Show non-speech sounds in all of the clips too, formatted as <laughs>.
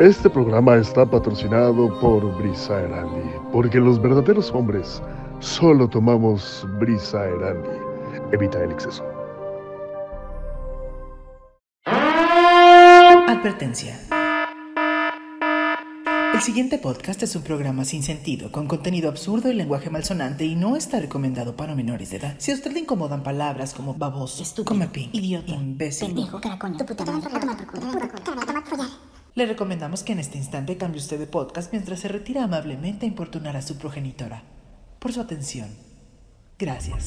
Este programa está patrocinado por Brisa Erandi, porque los verdaderos hombres solo tomamos Brisa Erandi. Evita el exceso. Advertencia. El siguiente podcast es un programa sin sentido, con contenido absurdo y lenguaje malsonante y no está recomendado para menores de edad. Si a usted le incomodan palabras como baboso, Estúpido, comepín, idiota, imbécil, pendejo, caracoño, tu puta madre, a tomar por culo, follar. Le recomendamos que en este instante cambie usted de podcast mientras se retira amablemente a importunar a su progenitora. Por su atención. Gracias.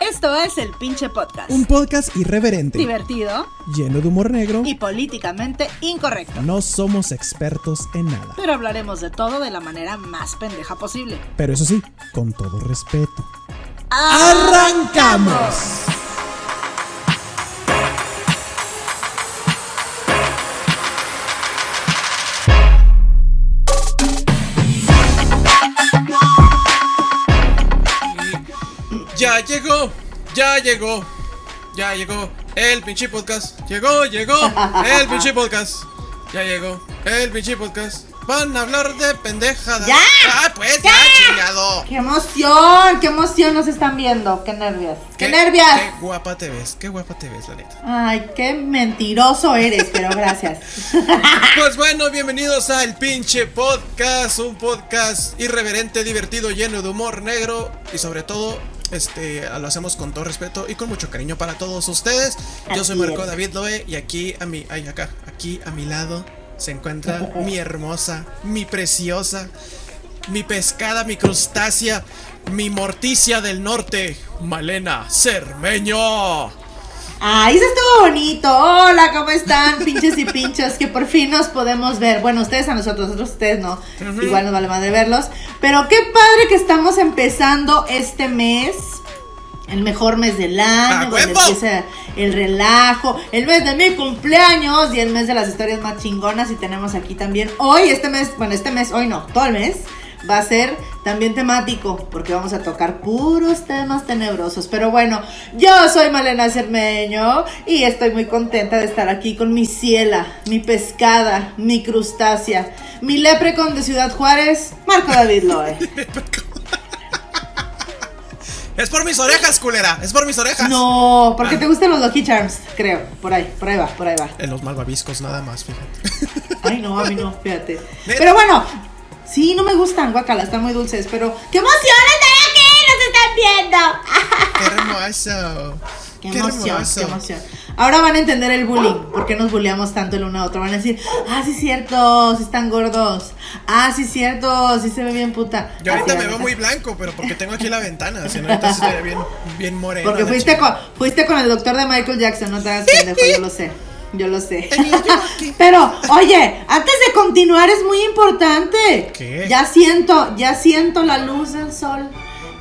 Esto es el pinche podcast. Un podcast irreverente, Divertido lleno de humor negro. y políticamente incorrecto. No somos expertos en nada. Pero hablaremos de todo de la manera más pendeja posible. Pero eso sí, con todo respeto. ¡Arrancamos! Ya llegó, ya llegó, ya llegó el pinche podcast. Llegó, llegó el pinche podcast. Ya llegó el pinche podcast. Van a hablar de pendejadas. ¡Ya! ¡Ah, pues ya, chingado! ¡Qué emoción! ¡Qué emoción nos están viendo! ¡Qué nervios! ¡Qué, nervios! Qué guapa te ves, qué guapa te ves, la neta. Ay, qué mentiroso eres, pero gracias. <laughs> Pues bueno, bienvenidos a El Pinche Podcast, un podcast irreverente, divertido, lleno de humor negro y sobre todo, este, lo hacemos con todo respeto y con mucho cariño para todos ustedes. Yo soy Marco. David Loe y aquí a mi, ay, acá, aquí a mi lado se encuentra mi hermosa, mi preciosa, mi pescada, mi crustácea, mi morticia del norte, Malena Cermeño. Ay, eso estuvo bonito. Hola, ¿cómo están, <laughs> pinches y pinchos? Que por fin nos podemos ver. Bueno, ustedes a nosotros, nosotros a ustedes no. Igual nos vale madre verlos. Pero qué padre que estamos empezando este mes. El mejor mes del ¡A año, donde huevo! empieza el relajo, el mes de mi cumpleaños y el mes de las historias más chingonas. Y tenemos aquí también hoy, este mes, bueno, este mes, hoy no, todo el mes va a ser también temático, porque vamos a tocar puros temas tenebrosos. Pero bueno, yo soy Malena Cermeño y estoy muy contenta de estar aquí con mi ciela, mi pescada, mi crustácea, mi leprecon de Ciudad Juárez, Marco David Loe. <laughs> Es por mis orejas, culera, es por mis orejas. No, porque Ah. te gustan los Lucky Charms, creo. Por ahí, por ahí va, por ahí va. En los malvaviscos nada más, fíjate. <laughs> Ay, no, a mí no, fíjate. Pero bueno, sí, no me gustan, guacala, están muy dulces, pero ¡qué emoción estar aquí! ¡Nos están viendo! Qué hermoso. ¡Qué emoción, qué emoción! Ahora van a entender el bullying, por qué nos bulleamos tanto el uno a otro. Van a decir, ah, sí es cierto, sí están gordos. Ah, sí cierto, sí se ve bien puta. Yo ahorita Así, me veo muy blanco, pero porque tengo aquí la ventana, si no ahorita sí estaría bien, bien moreno. Porque fuiste con, fuiste con el doctor de Michael Jackson, no te hagas pendejo, yo lo sé. Yo lo sé. <laughs> Pero, oye, antes de continuar es muy importante. ¿Qué? Ya siento, ya siento la luz del sol.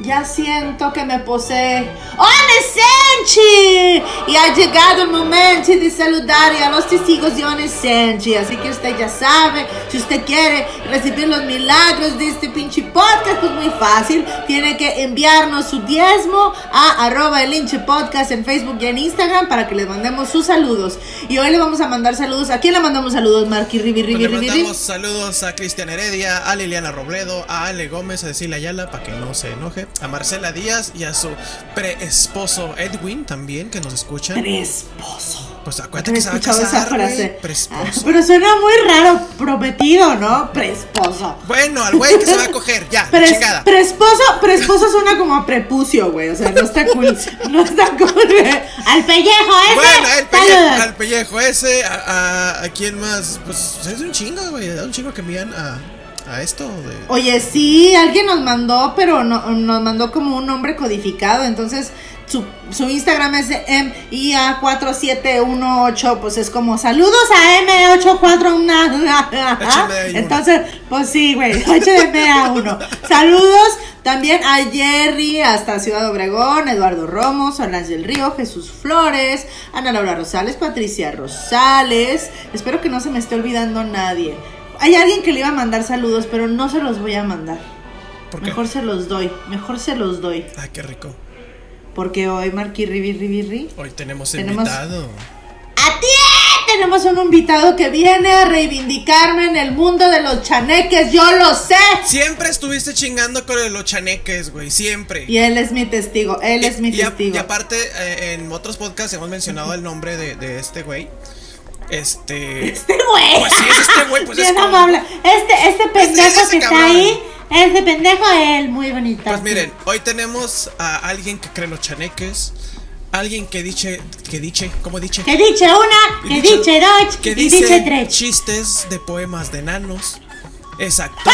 Ya siento que me posee. ¡Onescenchi! Y ha llegado el momento de saludar a los testigos de Onescenchi. Así que usted ya sabe, si usted quiere recibir los milagros de este pinche podcast, pues muy fácil. Tiene que enviarnos su diezmo a arroba el hinche podcast en Facebook y en Instagram para que les mandemos sus saludos. Y hoy le vamos a mandar saludos. ¿A quién le mandamos saludos, Marky Ribi Pues Ribi le Ribi? Ribi? mandamos saludos a Cristian Heredia, a Liliana Robledo, a Ale Gómez, a Cecilia Ayala, para que no se enoje, a Marcela Díaz y a su pre-esposo Edwin también, que nos escuchan. Presposo. Pues acuérdate que se va a casar, esa frase. Ah, pero suena muy raro, prometido, ¿no? Presposo. Bueno, al güey que se va a coger, ya, <laughs> Pres- chingada. presposo, presposo suena como a prepucio, güey. O sea, no está cool. <laughs> No está cool. Al pellejo ese. Bueno, al, pelle- saludos. al pellejo ese, a, a, a quién más, pues es un chingo, güey, un chingo que envían a, a esto de... Oye, sí, alguien nos mandó, pero no, nos mandó como un nombre codificado. Entonces, su, su Instagram es MIA4718. Pues es como saludos a M841. HMA1. <laughs> Entonces, pues sí, güey, <laughs> HMA1. Saludos también a Jerry hasta Ciudad Obregón, Eduardo Romo, Solange del Río, Jesús Flores, Ana Laura Rosales, Patricia Rosales. Espero que no se me esté olvidando nadie. Hay alguien que le iba a mandar saludos, pero no se los voy a mandar. ¿Por qué? Mejor se los doy, mejor se los doy. Ay, qué rico. porque hoy Marquirri, Birri, Birri, Hoy tenemos, Tenemos- invitado. ¡A ti! Tenemos un invitado que viene a reivindicarme en el mundo de los chaneques, yo lo sé. Siempre estuviste chingando con los chaneques, güey. Siempre. Y él es mi testigo, él es mi Y a- testigo. Y aparte, eh, en otros podcasts hemos mencionado el nombre de, de este güey. Este. Este güey. Pues sí, es este güey, pues <laughs> es como-. Este, este pendejo que está ahí, este pendejo él, muy bonito. Pues miren, hoy tenemos a alguien que cree los chaneques. Alguien que dice. Que dice. ¿Cómo dice? Que dice una, que dice- dice dos, que dice dice tres. chistes de poemas de enanos. Es actor,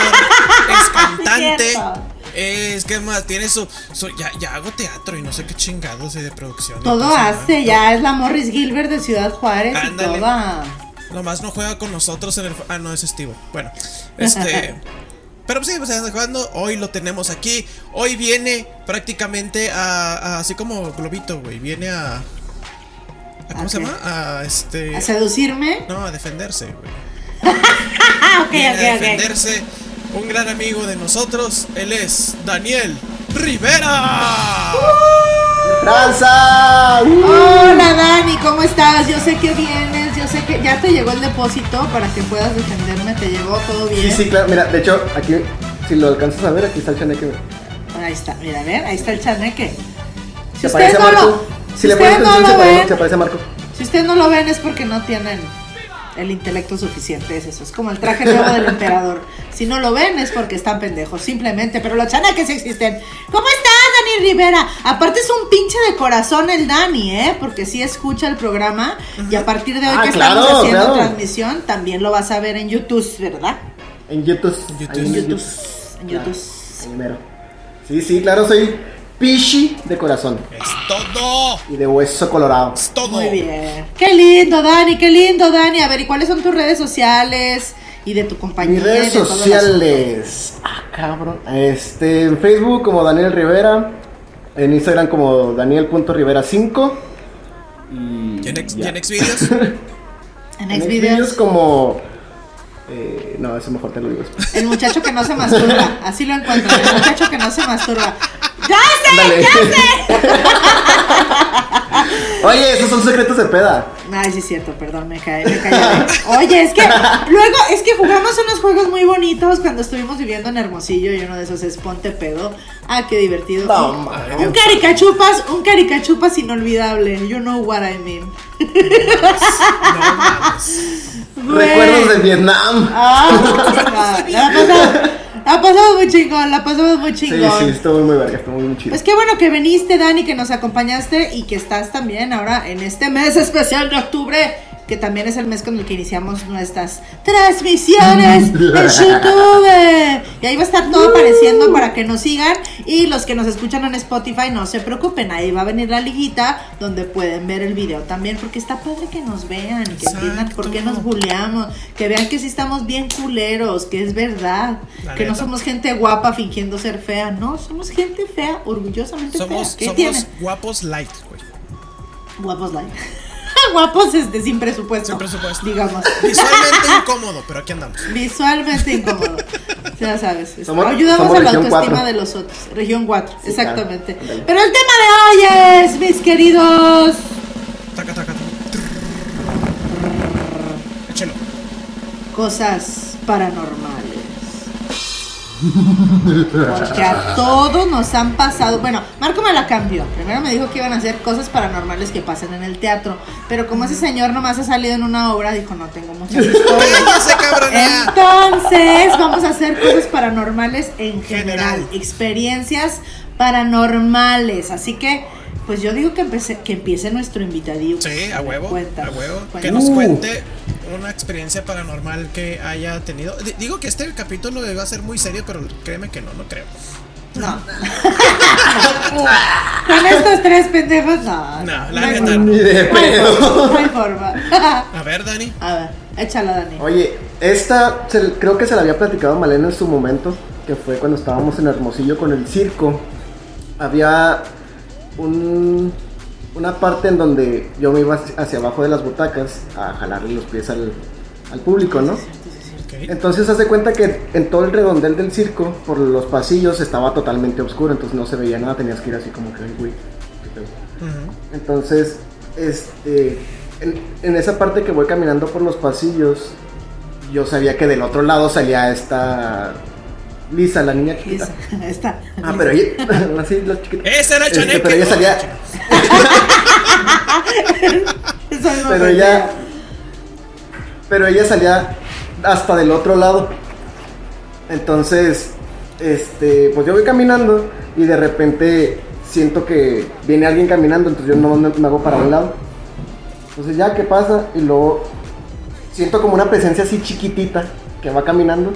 es <laughs> cantante. Es que más, tiene su, su- ya, ya hago teatro y no sé qué chingados de, producción. Todo hace, ya es la Morris Gilbert de Ciudad Juárez Ándale. y toda. Nomás no juega con nosotros en el. Ah, no, es Estivo. Bueno, este. <laughs> Pero pues sí, pues jugando. Hoy lo tenemos aquí. Hoy viene prácticamente a. a- así como Globito, güey. Viene a. a- ¿Cómo ¿A se llama? A este. ¿A seducirme? No, a defenderse, güey. <laughs> A defenderse. Un gran amigo de nosotros. Él es Daniel Rivera. ¡Tranza! ¡Uh! Hola Dani, ¿cómo estás? Yo sé que vienes, yo sé que ya te llegó el depósito para que puedas defenderme, te llegó todo bien. Sí, sí, claro. Mira, de hecho, aquí, si lo alcanzas a ver, aquí está el chaneque. Ahí está, mira, a ver, ahí está el chaneque. Si Se ustedes no Marco. lo, Si si le pones ustedes no lo ven, se parece a Marco. si ustedes no lo ven es porque no tienen el intelecto suficiente, es eso, es como el traje nuevo del emperador. Si no lo ven es porque están pendejos, simplemente, pero los chaneques sí existen. ¿Cómo estás, Dani Rivera? Aparte es un pinche de corazón el Dani, ¿eh? Porque sí escucha el programa y a partir de hoy Ah, que claro, estamos haciendo claro. transmisión también lo vas a ver en YouTube, ¿verdad? En YouTube. En YouTube, en YouTube. Sí, sí, claro, soy Pichi de corazón Es todo. y de hueso colorado. Es todo. Muy bien. Qué lindo, Dani, qué lindo, Dani. A ver, ¿y cuáles son tus redes sociales y de tu compañía? Mis redes sociales. Ah, cabrón. Este, en Facebook como Daniel Rivera. En Instagram como Daniel.rivera5. Y. ¿Y en Xvideos? <laughs> En Xvideos. Xvideos como. eh, no, eso mejor te lo digo después. El muchacho que no se masturba. Así lo encuentro. El muchacho que no se masturba. ¡Ya sé! ¡Ya sé! Oye, esos son secretos de peda. Ay, sí es cierto, perdón, me cae, me cae. Oye, es que luego, es que jugamos unos juegos muy bonitos cuando estuvimos viviendo en Hermosillo y uno de esos es Ponte Pedo. Ah, qué divertido. No, un, caricachupas, un caricachupas inolvidable. You know what I mean. No mames. Güey. Recuerdos de Vietnam. Ah, la pasamos, muy chingón, la pasamos muy Sí, chingón. sí, estuvo muy verga, estuvo muy chido. Pues qué bueno que viniste, Dani, que nos acompañaste y que estás también ahora en este mes especial de octubre, que también es el mes con el que iniciamos nuestras transmisiones en YouTube. Y ahí va a estar todo apareciendo para que nos sigan. Y los que nos escuchan en Spotify, no se preocupen, ahí va a venir la liguita donde pueden ver el video también, porque está padre que nos vean y que entiendan por qué Exacto. nos buleamos, que vean que sí estamos bien culeros, que es verdad, La que no somos gente guapa fingiendo ser fea, no, somos gente fea, orgullosamente Somos, fea. ¿Qué somos tiene? guapos light, güey. Guapos like. <laughs> Guapos este, sin presupuesto. Sin presupuesto. Digamos. Visualmente incómodo, pero aquí andamos. Visualmente incómodo. Ya sabes. Somos- ayudamos somos a la autoestima cuatro. de los otros. Región 4, Sí, exactamente. claro. Pero el tema de hoy es, mis queridos. Taca, taca, taca. Échelo. cosas paranormales. Porque a todos nos han pasado. Bueno, Marco me la cambió. Primero me dijo que iban a hacer cosas paranormales que pasen en el teatro. Pero como ese señor nomás ha salido en una obra, dijo: No tengo muchas <laughs> historias. Entonces, vamos a hacer cosas paranormales en general, General. experiencias paranormales. Así que, pues yo digo que, empece, que empiece nuestro invitadillo. Sí, a huevo. Cuéntanos, a huevo. Que cuéntanos. nos Uh. Una experiencia paranormal que haya tenido. D- digo que este capítulo iba a ser muy serio, pero créeme que no, no creo. No. <laughs> Con estos tres pendejos, no. No, la neta. Ni de No hay pedo. forma, no hay forma. A ver, Dani. A ver, échala, Dani. Oye, esta se- creo que se la había platicado Malena en su momento, que fue cuando estábamos en Hermosillo con el circo. Había un, una parte en donde yo me iba hacia- abajo de las butacas a jalarle los pies al, al público, ¿no? Entonces hace cuenta que en todo el redondel del circo, por los pasillos, estaba totalmente oscuro, entonces no se veía nada, tenías que ir así como que, "Ay, güey, ¿qué pedo. Entonces, este, en, en esa parte que voy caminando por los pasillos, yo sabía que del otro lado salía esta Lisa, la niña chiquita. Lisa, <laughs> Está. Ah, pero ella, <laughs> así, la chiquita. Ese era el Este, chaneque. <laughs> pero ella salía, Esa misma pero ella, pero ella salía hasta del otro lado. Entonces, este, pues yo voy caminando y de repente siento que viene alguien caminando, entonces yo no me me hago para un lado. Entonces ya, ¿qué pasa? Y luego siento como una presencia así chiquitita que va caminando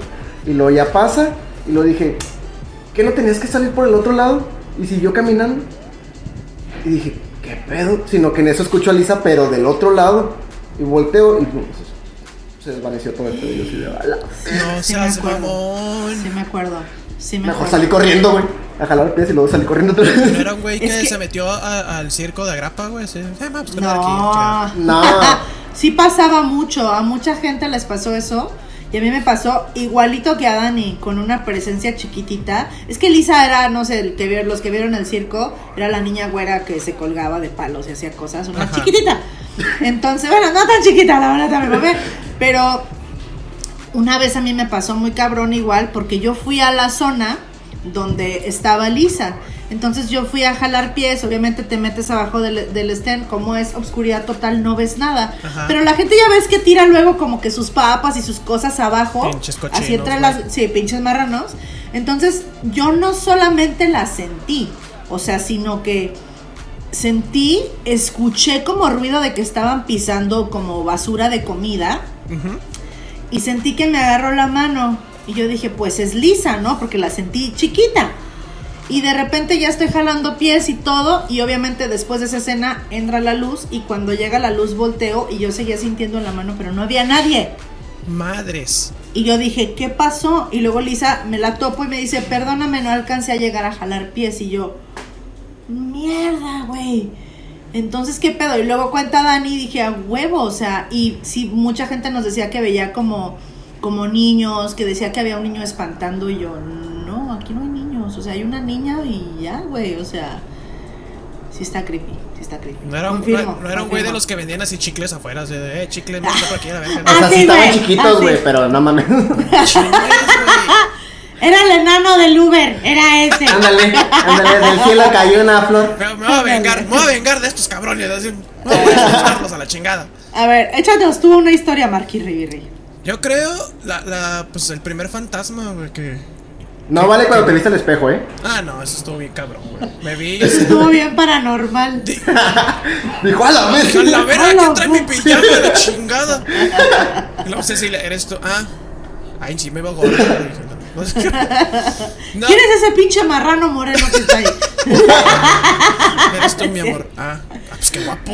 y luego ya pasa y luego dije, ¿qué no tenías que salir por el otro lado? Y siguió caminando. Y dije, ¿qué pedo? Sino que en eso escucho a Lisa, pero del otro lado. Y volteo y pum, se, se desvaneció todo el pedo. Y yo así de bala. No Sí me seas acuerdo. mamón. Sí me acuerdo. Sí me Mejor acuerdo. salí corriendo, güey. A jalar pies y luego salí corriendo otra No era un güey que, Es que- se metió a- al circo de Agrapa, güey. Sí. Eh, ma, pues, aquí, No. No. <laughs> sí pasaba mucho. A mucha gente les pasó eso. Y a mí me pasó igualito que a Dani, con una presencia chiquitita. Es que Lisa era, no sé, el que vieron, los que vieron el circo, era la niña güera que se colgaba de palos y hacía cosas, una Ajá. chiquitita. Entonces, bueno, no tan chiquita, la verdad, también mamé. Pero una vez a mí me pasó muy cabrón igual, porque yo fui a la zona donde estaba Lisa. Entonces yo fui a jalar pies, obviamente te metes abajo del, del stand, como es obscuridad total, no ves nada. Ajá. Pero la gente ya ves que tira luego como que sus papas y sus cosas abajo. Pinches cochinos, así entre las, sí, pinches marranos. Entonces yo no solamente la sentí, o sea, sino que sentí, escuché como ruido de que estaban pisando como basura de comida y sentí que me agarró la mano y yo dije, pues es lisa, ¿no? Porque la sentí chiquita. Y de repente ya estoy jalando pies y todo y obviamente después de esa escena entra la luz y cuando llega la luz volteo y yo seguía sintiendo en la mano pero no había nadie. Madres. Y yo dije, ¿qué pasó? Y luego Lisa me la topo y me dice, perdóname, no alcancé a llegar a jalar pies. Y yo, mierda, güey. Entonces, ¿qué pedo? Y luego cuenta Dani y dije, a huevo, o sea, y sí, mucha gente nos decía que veía como, como niños, que decía que había un niño espantando y yo, no, aquí no hay niños, o sea, hay una niña y ya, güey, o sea, sí está creepy, sí está creepy. No era un, Confirmo, no, no era un güey de los que vendían así chicles afuera. Así de, eh, chicle, no <laughs> por aquí, a ver. O sea, Ah, sí estaban chiquitos, Ah, güey, pero no mames. <laughs> Era el enano del Uber, era ese. <laughs> ándale, ándale, del cielo cayó una flor. Me, me voy a vengar, me voy a vengar de estos cabrones. Así, no voy a a la chingada. A ver, échanos tú una historia, Ribirri. Yo creo, la, la, pues el primer fantasma, güey, que. No vale cuando te viste al espejo, ¿eh? Ah, no, eso estuvo bien cabrón, güey. Me vi. <laughs> Estuvo bien paranormal. <laughs> Dijo a la vez. A la verga, ¿quién trae mi pijama? La <laughs> chingada. Y luego Cecilia, ¿eres tú? Ah. Ay, sí me veo gordo. No, ¿Quién es ese pinche marrano moreno que está ahí? eres tú, mi amor. Ah, ah, pues qué guapo.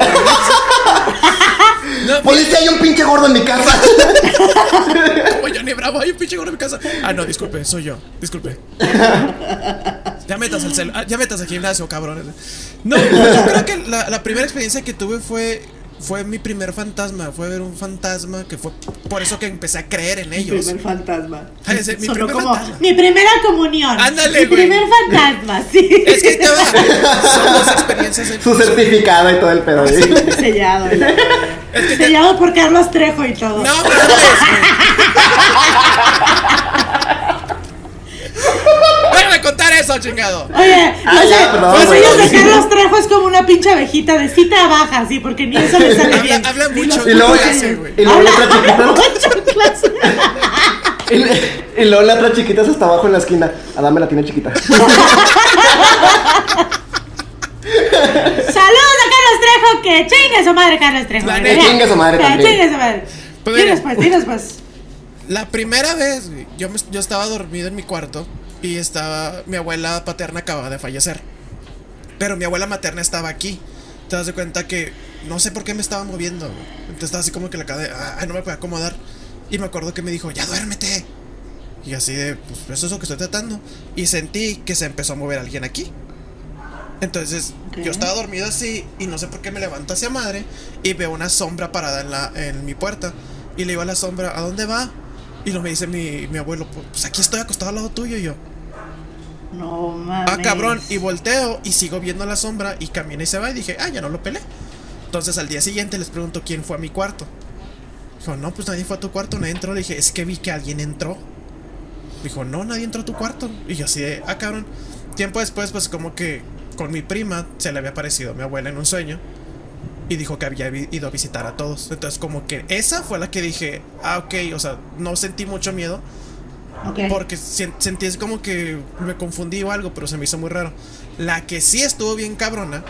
No, Policía, hay un pinche gordo en mi casa. Oye, Johnny Bravo, hay un pinche gordo en mi casa. Ah, no, disculpe, soy yo. Disculpe. Ya metas al cel, ah, ya metas al gimnasio, cabrones. No, yo creo que la primera experiencia que tuve fue fue mi primer fantasma, fue ver un fantasma que fue por eso que empecé a creer en Mi ellos. primer fantasma. Ay, ese- mi primer como fantasma. mi primera comunión. Ándale, Mi güey. primer fantasma, sí. Es que te va- son las experiencias en- Su certificado y todo el pedo. ¿eh? Sellado. Es que te- Sellado por Carlos Trejo y todo. No, mames, <laughs> contar eso, chingado. Oye, Ah, no sé, los sellos de Carlos Trejo es como una pinche abejita de cita baja, sí, porque ni eso le sale Habla, bien. habla mucho. los Y luego, ¿qué hace, güey? y luego la otra <laughs> clase. <laughs> Y, luego la otra chiquita está abajo en la esquina. Adame la tiene chiquita. <laughs> Saludos a Carlos Trejo, que chingue su madre Carlos Trejo. Neta. Chingue su madre Que chingue su madre. Pues dinos pues, dinos pues. La primera vez, güey, yo, me- yo estaba dormido en mi cuarto y estaba. Mi abuela paterna acababa de fallecer. Pero mi abuela materna estaba aquí. Te das de cuenta que no sé por qué me estaba moviendo. Entonces estaba así como que la cara de. Ay, no me puedo acomodar. Y me acuerdo que me dijo, ya duérmete. Y así de, pues eso es lo que estoy tratando. Y sentí que se empezó a mover alguien aquí. Entonces, yo estaba dormido así y no sé por qué me levanto hacia madre y veo una sombra parada en, la, en mi puerta. Y le digo a la sombra, ¿a dónde va? Y lo me dice mi, mi abuelo, pues aquí estoy acostado al lado tuyo y yo. No mames. Ah, cabrón, y volteo y sigo viendo la sombra y camina y se va y dije, ah, ya no lo pelé. Entonces al día siguiente les pregunto quién fue a mi cuarto. Dijo, no, pues nadie fue a tu cuarto, nadie entró. Le dije, es que vi que alguien entró. Dijo, no, nadie entró a tu cuarto. Y yo así de, ah, cabrón. Tiempo después, pues como que con mi prima se le había aparecido a mi abuela en un sueño. Y dijo que había ido a visitar a todos. Entonces como que esa fue la que dije, ah, ok, o sea, no sentí mucho miedo. Ok. Porque sen- sentí es como que me confundí o algo, pero se me hizo muy raro. La que sí estuvo bien cabrona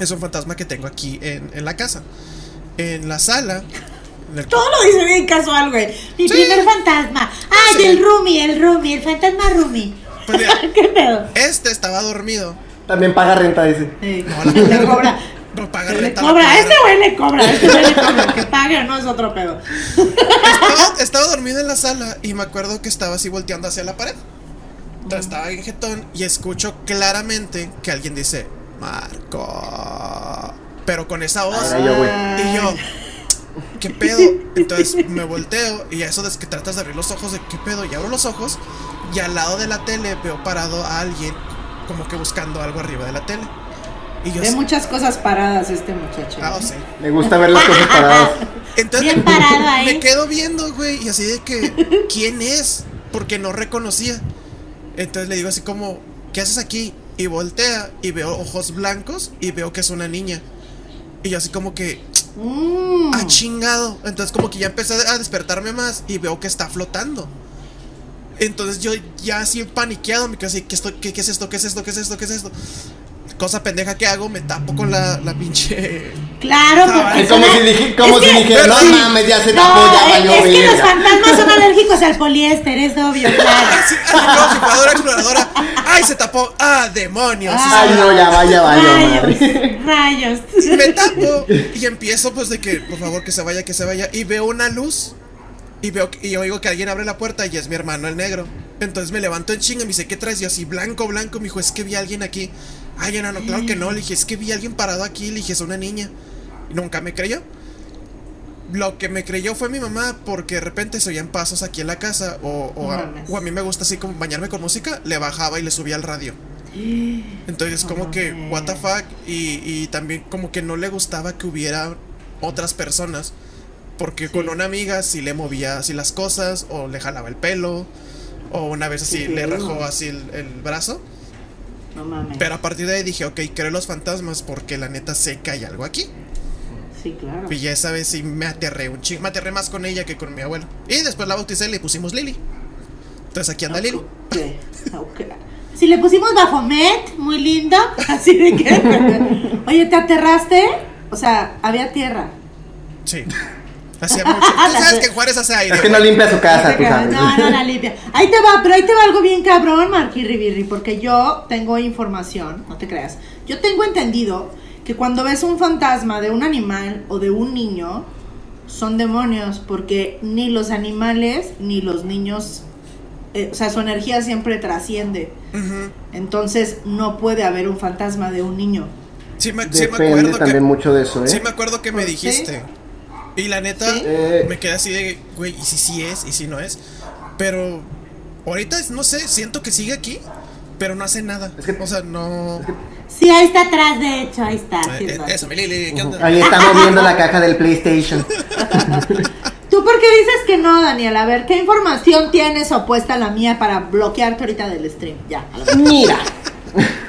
es un fantasma que tengo aquí en, en la casa. En la sala. en el- Todo lo dice bien casual, güey. Mi Sí. primer fantasma. Ay, Sí. el Rumi, el Rumi, el fantasma Rumi. Pues mira, <laughs> ¿Qué pedo? este estaba dormido. También paga renta, dice. Sí. No, la- <laughs> cobra. No paga Le cobra, este güey le cobra, este güey le cobra. Que pague o no es otro pedo. estaba, estaba dormido en la sala y me acuerdo que estaba así volteando hacia la pared. Entonces estaba en jetón y escucho claramente que alguien dice, Marco. Pero con esa voz. Güey. Y yo, ¿qué pedo? Entonces me volteo y a eso es que tratas de abrir los ojos de qué pedo. Y abro los ojos y al lado de la tele veo parado a alguien como que buscando algo arriba de la tele. Y yo Ve así, muchas cosas paradas este muchacho. ah, sí. Me gusta ver las cosas paradas. <laughs> Entonces Bien parado ahí. me quedo viendo, güey, y así de que, ¿quién es? Porque no reconocía. Entonces le digo así como, ¿qué haces aquí? Y voltea y veo ojos blancos y veo que es una niña. Y yo así como que, Mm. ah, chingado. Entonces como que ya empecé a despertarme más y veo que está flotando. Entonces yo ya así paniqueado, me quedo así, ¿qué, esto, qué, qué es esto? ¿Qué es esto? ¿Qué es esto? ¿Qué es esto? Cosa pendeja que hago, me tapo con la, la pinche... Claro, porque Es como si, dije, como es si que- dijera, no Sí. mames, ya se No, tapó, ya es, valió es que los fantasmas son <laughs> alérgicos al poliéster, es obvio, <laughs> claro. Así como si exploradora. ¡Ay, se tapó! ¡Ah, demonios! Ay, no, ya vaya, vaya, madre. Rayos, rayos. me tapo y empiezo pues de que por favor que se vaya, que se vaya y veo una luz y veo y oigo que alguien abre la puerta y es mi hermano el negro. Entonces me levanto en chinga y me dice, ¿qué traes? Y yo así, blanco, blanco, me dijo, es que vi a alguien aquí. Ay, enano, claro que no. Le dije, es que vi a alguien parado aquí. Le dije, es una niña. Y nunca me creyó. Lo que me creyó fue mi mamá porque de repente se oían pasos aquí en la casa o, a, o a mí me gusta así como bañarme con música, le bajaba y le subía al radio. Entonces como que, what the fuck, y, y también como que no le gustaba que hubiera otras personas, porque con una amiga sí le movía así las cosas, o le jalaba el pelo, o una vez así le rajó así el, el brazo, No mames. pero a partir de ahí dije, ok, creo los fantasmas porque la neta sé que hay algo aquí. Sí, claro. Y ya esa vez sí me aterré un chingo, me aterré más con ella que con mi abuelo. Y después la bauticé y le pusimos Lily. Entonces aquí anda Lily. Ok, ok. Si le pusimos Bafomet, muy lindo. <laughs> Así de que. <laughs> Oye, ¿te aterraste? O sea, había tierra. Sí. Hacía mucho. <laughs> Tú sabes que Juárez hace aire. Es que no limpia su casa, tú sabes. No, no la limpia. Ahí te va, pero ahí te va algo bien cabrón, Marquirri porque yo tengo información, no te creas. Yo tengo entendido que cuando ves un fantasma de un animal o de un niño, son demonios, porque ni los animales ni los niños, eh, o sea, su energía siempre trasciende. Entonces no puede haber un fantasma de un niño. Sí me, sí me acuerdo también que. mucho de eso, ¿eh? Sí me acuerdo que me ¿Sí? Y la neta, ¿Sí? Eh. me quedé así de, güey, y si sí es, y si no es. Pero ahorita, no sé, siento que sigue aquí, pero no hace nada. Es que- o sea, no... Sí, ahí está atrás, de hecho, ahí está. Eh, eh, Eso, mi Lili, ¿qué onda? Ahí está moviendo la caja del PlayStation. <laughs> ¿Tú por qué dices que no, Daniel? A ver, ¿qué información tienes opuesta a la mía para bloquearte ahorita del stream? Ya. Mira. <laughs> <laughs>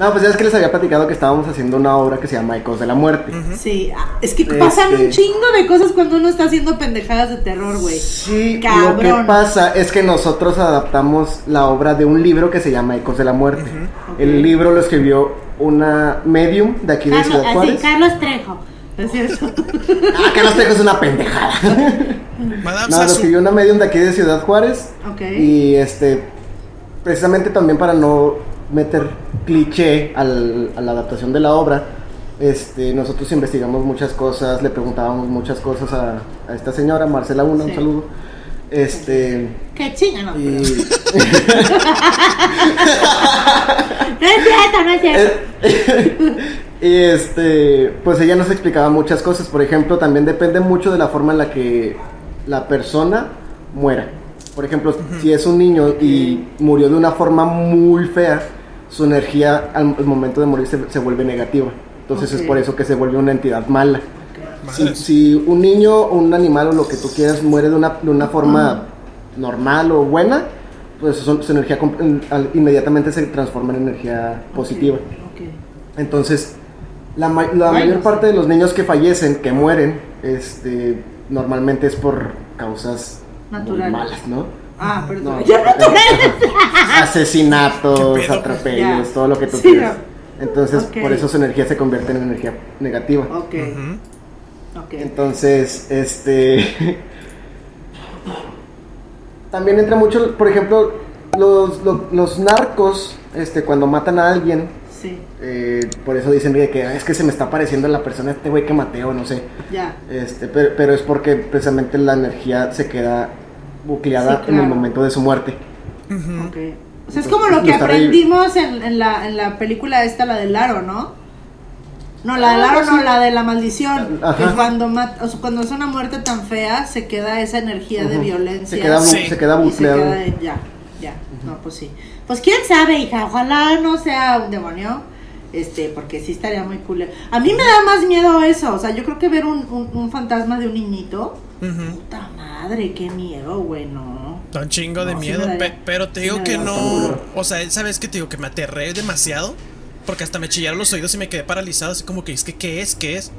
No, pues ya es que les había platicado que estábamos haciendo una obra que se llama Ecos de la Muerte. Sí, ah, es que Este- pasan un chingo de cosas cuando uno está haciendo pendejadas de terror, güey. Sí, lo Cabrón. que pasa es que nosotros adaptamos la obra de un libro que se llama Ecos de la Muerte. El libro lo escribió una medium de aquí de Carlos, Ciudad así, Juárez. Carlos Trejo. ¿No es cierto? <laughs> Ah, Carlos Trejo es una pendejada. <laughs> Madame No, lo escribió una medium de aquí de Ciudad Juárez. ok. Y este, precisamente también para no meter cliché al- a la adaptación de la obra, este, nosotros investigamos muchas cosas, le preguntábamos muchas cosas a, a esta señora, Marcela Una, un saludo. Este, Qué chinga, no. y, <laughs> No es cierto, no es cierto. <laughs> y este, pues ella nos explicaba muchas cosas. Por ejemplo, también depende mucho de la forma en la que la persona muera. Por ejemplo, si es un niño y murió de una forma muy fea, su energía al, al momento de morir se, se vuelve negativa. Entonces es por eso que se vuelve una entidad mala. Si, si un niño o un animal o lo que tú quieras muere de una, de una forma normal o buena, pues su, su energía inmediatamente se transforma en energía positiva. Entonces, la, ma- la Ay, mayor parte de los niños que fallecen, que mueren, este, normalmente es por causas muy Naturales. malas, ¿no? Ah, perdón. No, Ya <laughs> asesinatos, atropellos, Ya. todo lo que tú Sí, quieras. Entonces, por eso su energía se convierte en energía negativa. Ok. Entonces, este. <laughs> También entra mucho, por ejemplo, los, lo- los narcos, este, cuando matan a alguien, Sí. eh, por eso dicen "Oye, que "Ah, es que se me está pareciendo la persona, este güey que maté o no sé. Ya. Este, pero, pero es porque precisamente la energía se queda bucleada Sí, en el claro. momento de su muerte. O sea, es como lo que está reír. aprendimos en, en la, en la película esta, la del aro, ¿no? No, la del aro no, la de la maldición. Ajá. Que cuando, mat- o sea, cuando es una muerte tan fea, se queda esa energía de violencia. Se queda, Sí. se queda y se bucleado. queda ya, ya. No, pues sí. Pues quién sabe, hija. Ojalá no sea un demonio. Este, porque sí estaría muy cool. A mí me da más miedo eso. O sea, yo creo que ver un, un, un fantasma de un niñito. Puta madre, qué miedo, güey, no. Un chingo de No, miedo, daría- pero te digo que no. O sea, ¿sabes qué te digo? Que me aterré demasiado. Porque hasta me chillaron los oídos y me quedé paralizado. Así como que es que, ¿qué es? ¿Qué es?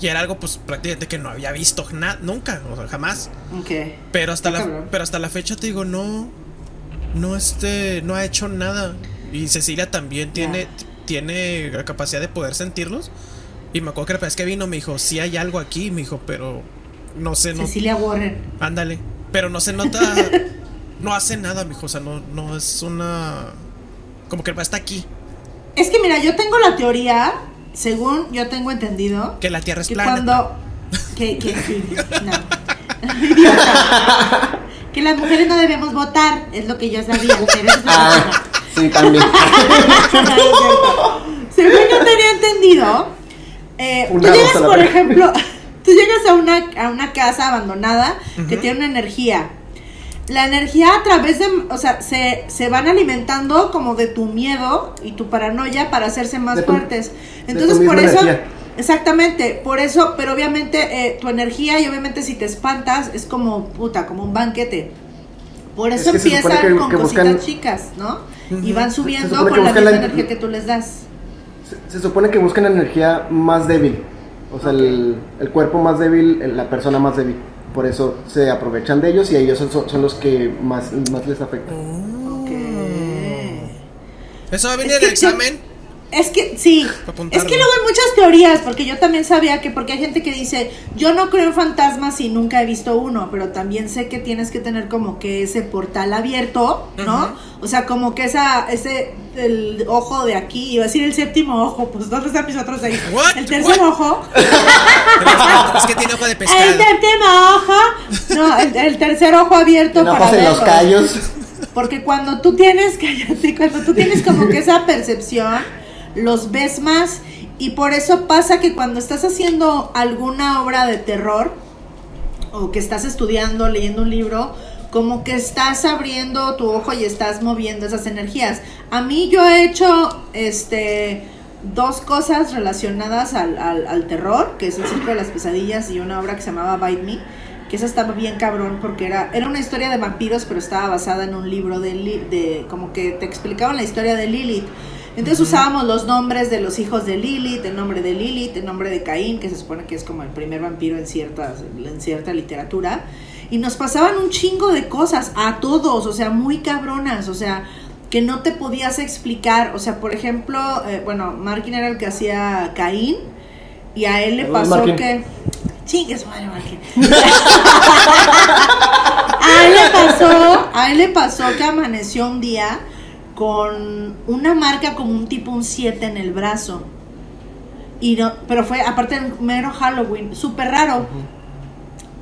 Y era algo, pues prácticamente que no había visto na- nunca, o sea, jamás. Ok. Pero hasta, la, cabrón. pero hasta la fecha te digo, no. No, este. No ha hecho nada. Y Cecilia también tiene, tiene la capacidad de poder sentirlos. Y me acuerdo que la primera vez que vino me dijo, sí hay algo aquí. Me dijo, pero. No sé, no. Cecilia Warren. Ándale. Pero no se nota. <laughs> no hace nada, mijo. O sea, no, no es una. Como que está aquí. Es que mira, yo tengo la teoría, según yo tengo entendido, Que la tierra es que plana. cuando... <laughs> Que, que sí, no. <laughs> Que las mujeres no debemos votar, es lo que yo sabía. pero eso es Ah, sí, también. según yo tenía entendido, eh, tú llegas, por ejemplo, tú llegas a una, a una casa abandonada que tiene una energía. La energía a través de, o sea, se, se van alimentando como de tu miedo y tu paranoia para hacerse más De fuertes. Entonces por eso, energía. exactamente, por eso, pero obviamente eh, tu energía y obviamente si te espantas es como puta, como un banquete. Por Es eso que empiezan que- con que cositas buscan- chicas, ¿no? Y van subiendo con la misma la- energía que tú les das. Se, se supone que buscan energía más débil. O sea, el, el cuerpo más débil, la persona más débil. Por eso se aprovechan de ellos y ellos son, son- los que más, más les afecta. Ok. Eso va a venir Es en el examen. Es que sí, es que luego hay muchas teorías, porque yo también sabía que, porque hay gente que dice, yo no creo en fantasmas y nunca he visto uno, pero también sé que tienes que tener como que ese portal abierto, ¿no? O sea, como que esa, ese, el ojo de aquí, iba a decir el séptimo ojo, pues ¿dónde están mis otros seis? What? El tercer What? ojo, <laughs> es que tiene ojo de el pescado. séptimo ojo, no, el, el tercer ojo abierto para los callos. Porque cuando tú tienes, cállate, cuando tú tienes como que esa percepción, los ves más. Y por eso pasa que cuando estás haciendo alguna obra de terror, o que estás estudiando, leyendo un libro, como que estás abriendo tu ojo y estás moviendo esas energías. A mí yo he hecho este dos cosas relacionadas al, al- terror, que es el circo de las pesadillas y una obra que se llamaba Bite Me, que esa estaba bien cabrón porque era, era una historia de vampiros, pero estaba basada en un libro de, de como que te explicaban la historia de Lilith. Entonces usábamos los nombres de los hijos de Lilith, el nombre de Lilith, el nombre de Caín, que se supone que es como el primer vampiro en, ciertas, en cierta literatura. Y nos pasaban un chingo de cosas a todos, o sea, muy cabronas, o sea, que no te podías explicar. O sea, por ejemplo, eh, bueno, Markin era el que hacía Caín, y a él le pasó Markin. que. Chingue su madre, Markin. <laughs> <laughs> a él le pasó, a él le pasó que amaneció un día con una marca como un tipo un 7 en el brazo. Y no, pero fue aparte del mero Halloween, súper raro.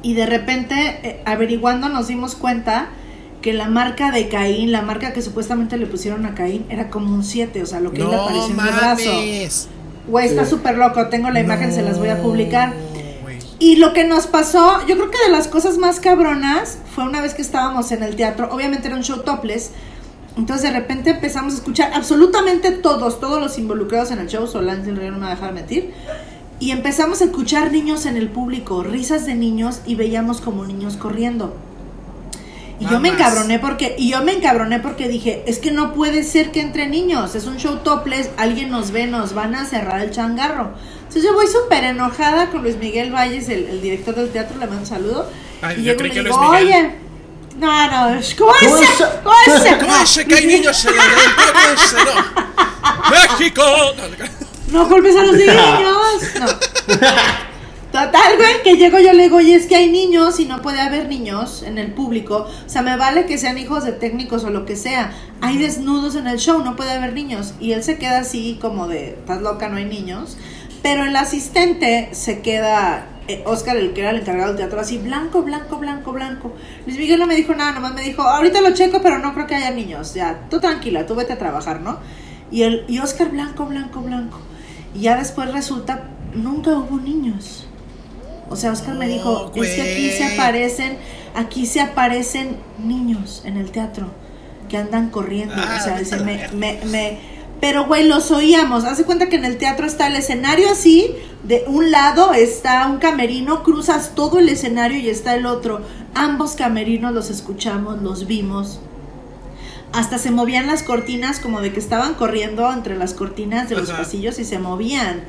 Y de repente, eh, averiguando, nos dimos cuenta que la marca de Caín, la marca que supuestamente le pusieron a Caín, era como un 7, o sea, lo que le No apareció en el brazo. Güey, está súper loco. Tengo la imagen, se las voy a publicar. No. Y lo que nos pasó, yo creo que de las cosas más cabronas fue una vez que estábamos en el teatro, obviamente era un show topless, entonces de repente empezamos a escuchar absolutamente todos, todos los involucrados en el show, Solange el Río no me va a dejar mentir, y empezamos a escuchar niños en el público, risas de niños y veíamos como niños corriendo. Y yo me encabroné porque, y yo me encabroné porque dije, es que no puede ser que entre niños, es un show topless, alguien nos ve, nos van a cerrar el changarro. Entonces yo voy súper enojada con Luis Miguel Valles, el, el director del teatro, le mando un saludo. Ay, y yo llego y creí le digo, oye, no, no, ¿cómo ¿Cómo es? es? ¿Cómo es? ¿Cómo hace que hay niños en el no? ¡México! No culpes a los niños. No. Total, güey, que llego yo le digo, oye, es que hay niños y no puede haber niños en el público. O sea, me vale que sean hijos de técnicos o lo que sea. Hay desnudos en el show, no puede haber niños. Y él se queda así como de, estás loca, no hay niños. Pero el asistente se queda, Oscar, el que era el encargado del teatro, así, blanco, blanco, blanco, blanco. Luis Miguel no me dijo nada, nomás me dijo, ahorita lo checo, pero no creo que haya niños. Ya, tú tranquila, tú vete a trabajar, ¿no? Y, el, y Oscar, blanco, blanco, blanco. Y ya después resulta, nunca hubo niños. O sea, Oscar me dijo, es que aquí se aparecen, aquí se aparecen niños en el teatro que andan corriendo. Ah, o sea, dice, me, me- pero güey, los oíamos. Hace cuenta que en el teatro está el escenario así, de un lado está un camerino, cruzas todo el escenario y está el otro. Ambos camerinos los escuchamos, los vimos. Hasta se movían las cortinas como de que estaban corriendo entre las cortinas de los Ajá. pasillos y se movían.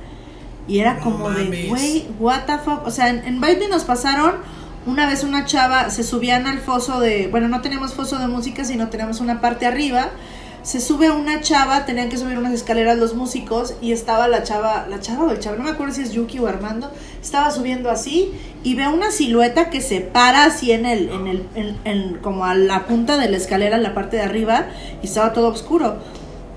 Y era No como de, güey, what the fuck. O sea, en, en nos pasaron una vez una chava, se subían al foso de, bueno, no teníamos foso de música, sino teníamos una parte arriba. Se sube una chava, tenían que subir unas escaleras los músicos y estaba la chava, la chava o el chavo, no me acuerdo si es Yuki o Armando, estaba subiendo así y ve una silueta que se para así en el, en el, en- en- como a la punta de la escalera, en la parte de arriba, y estaba todo oscuro.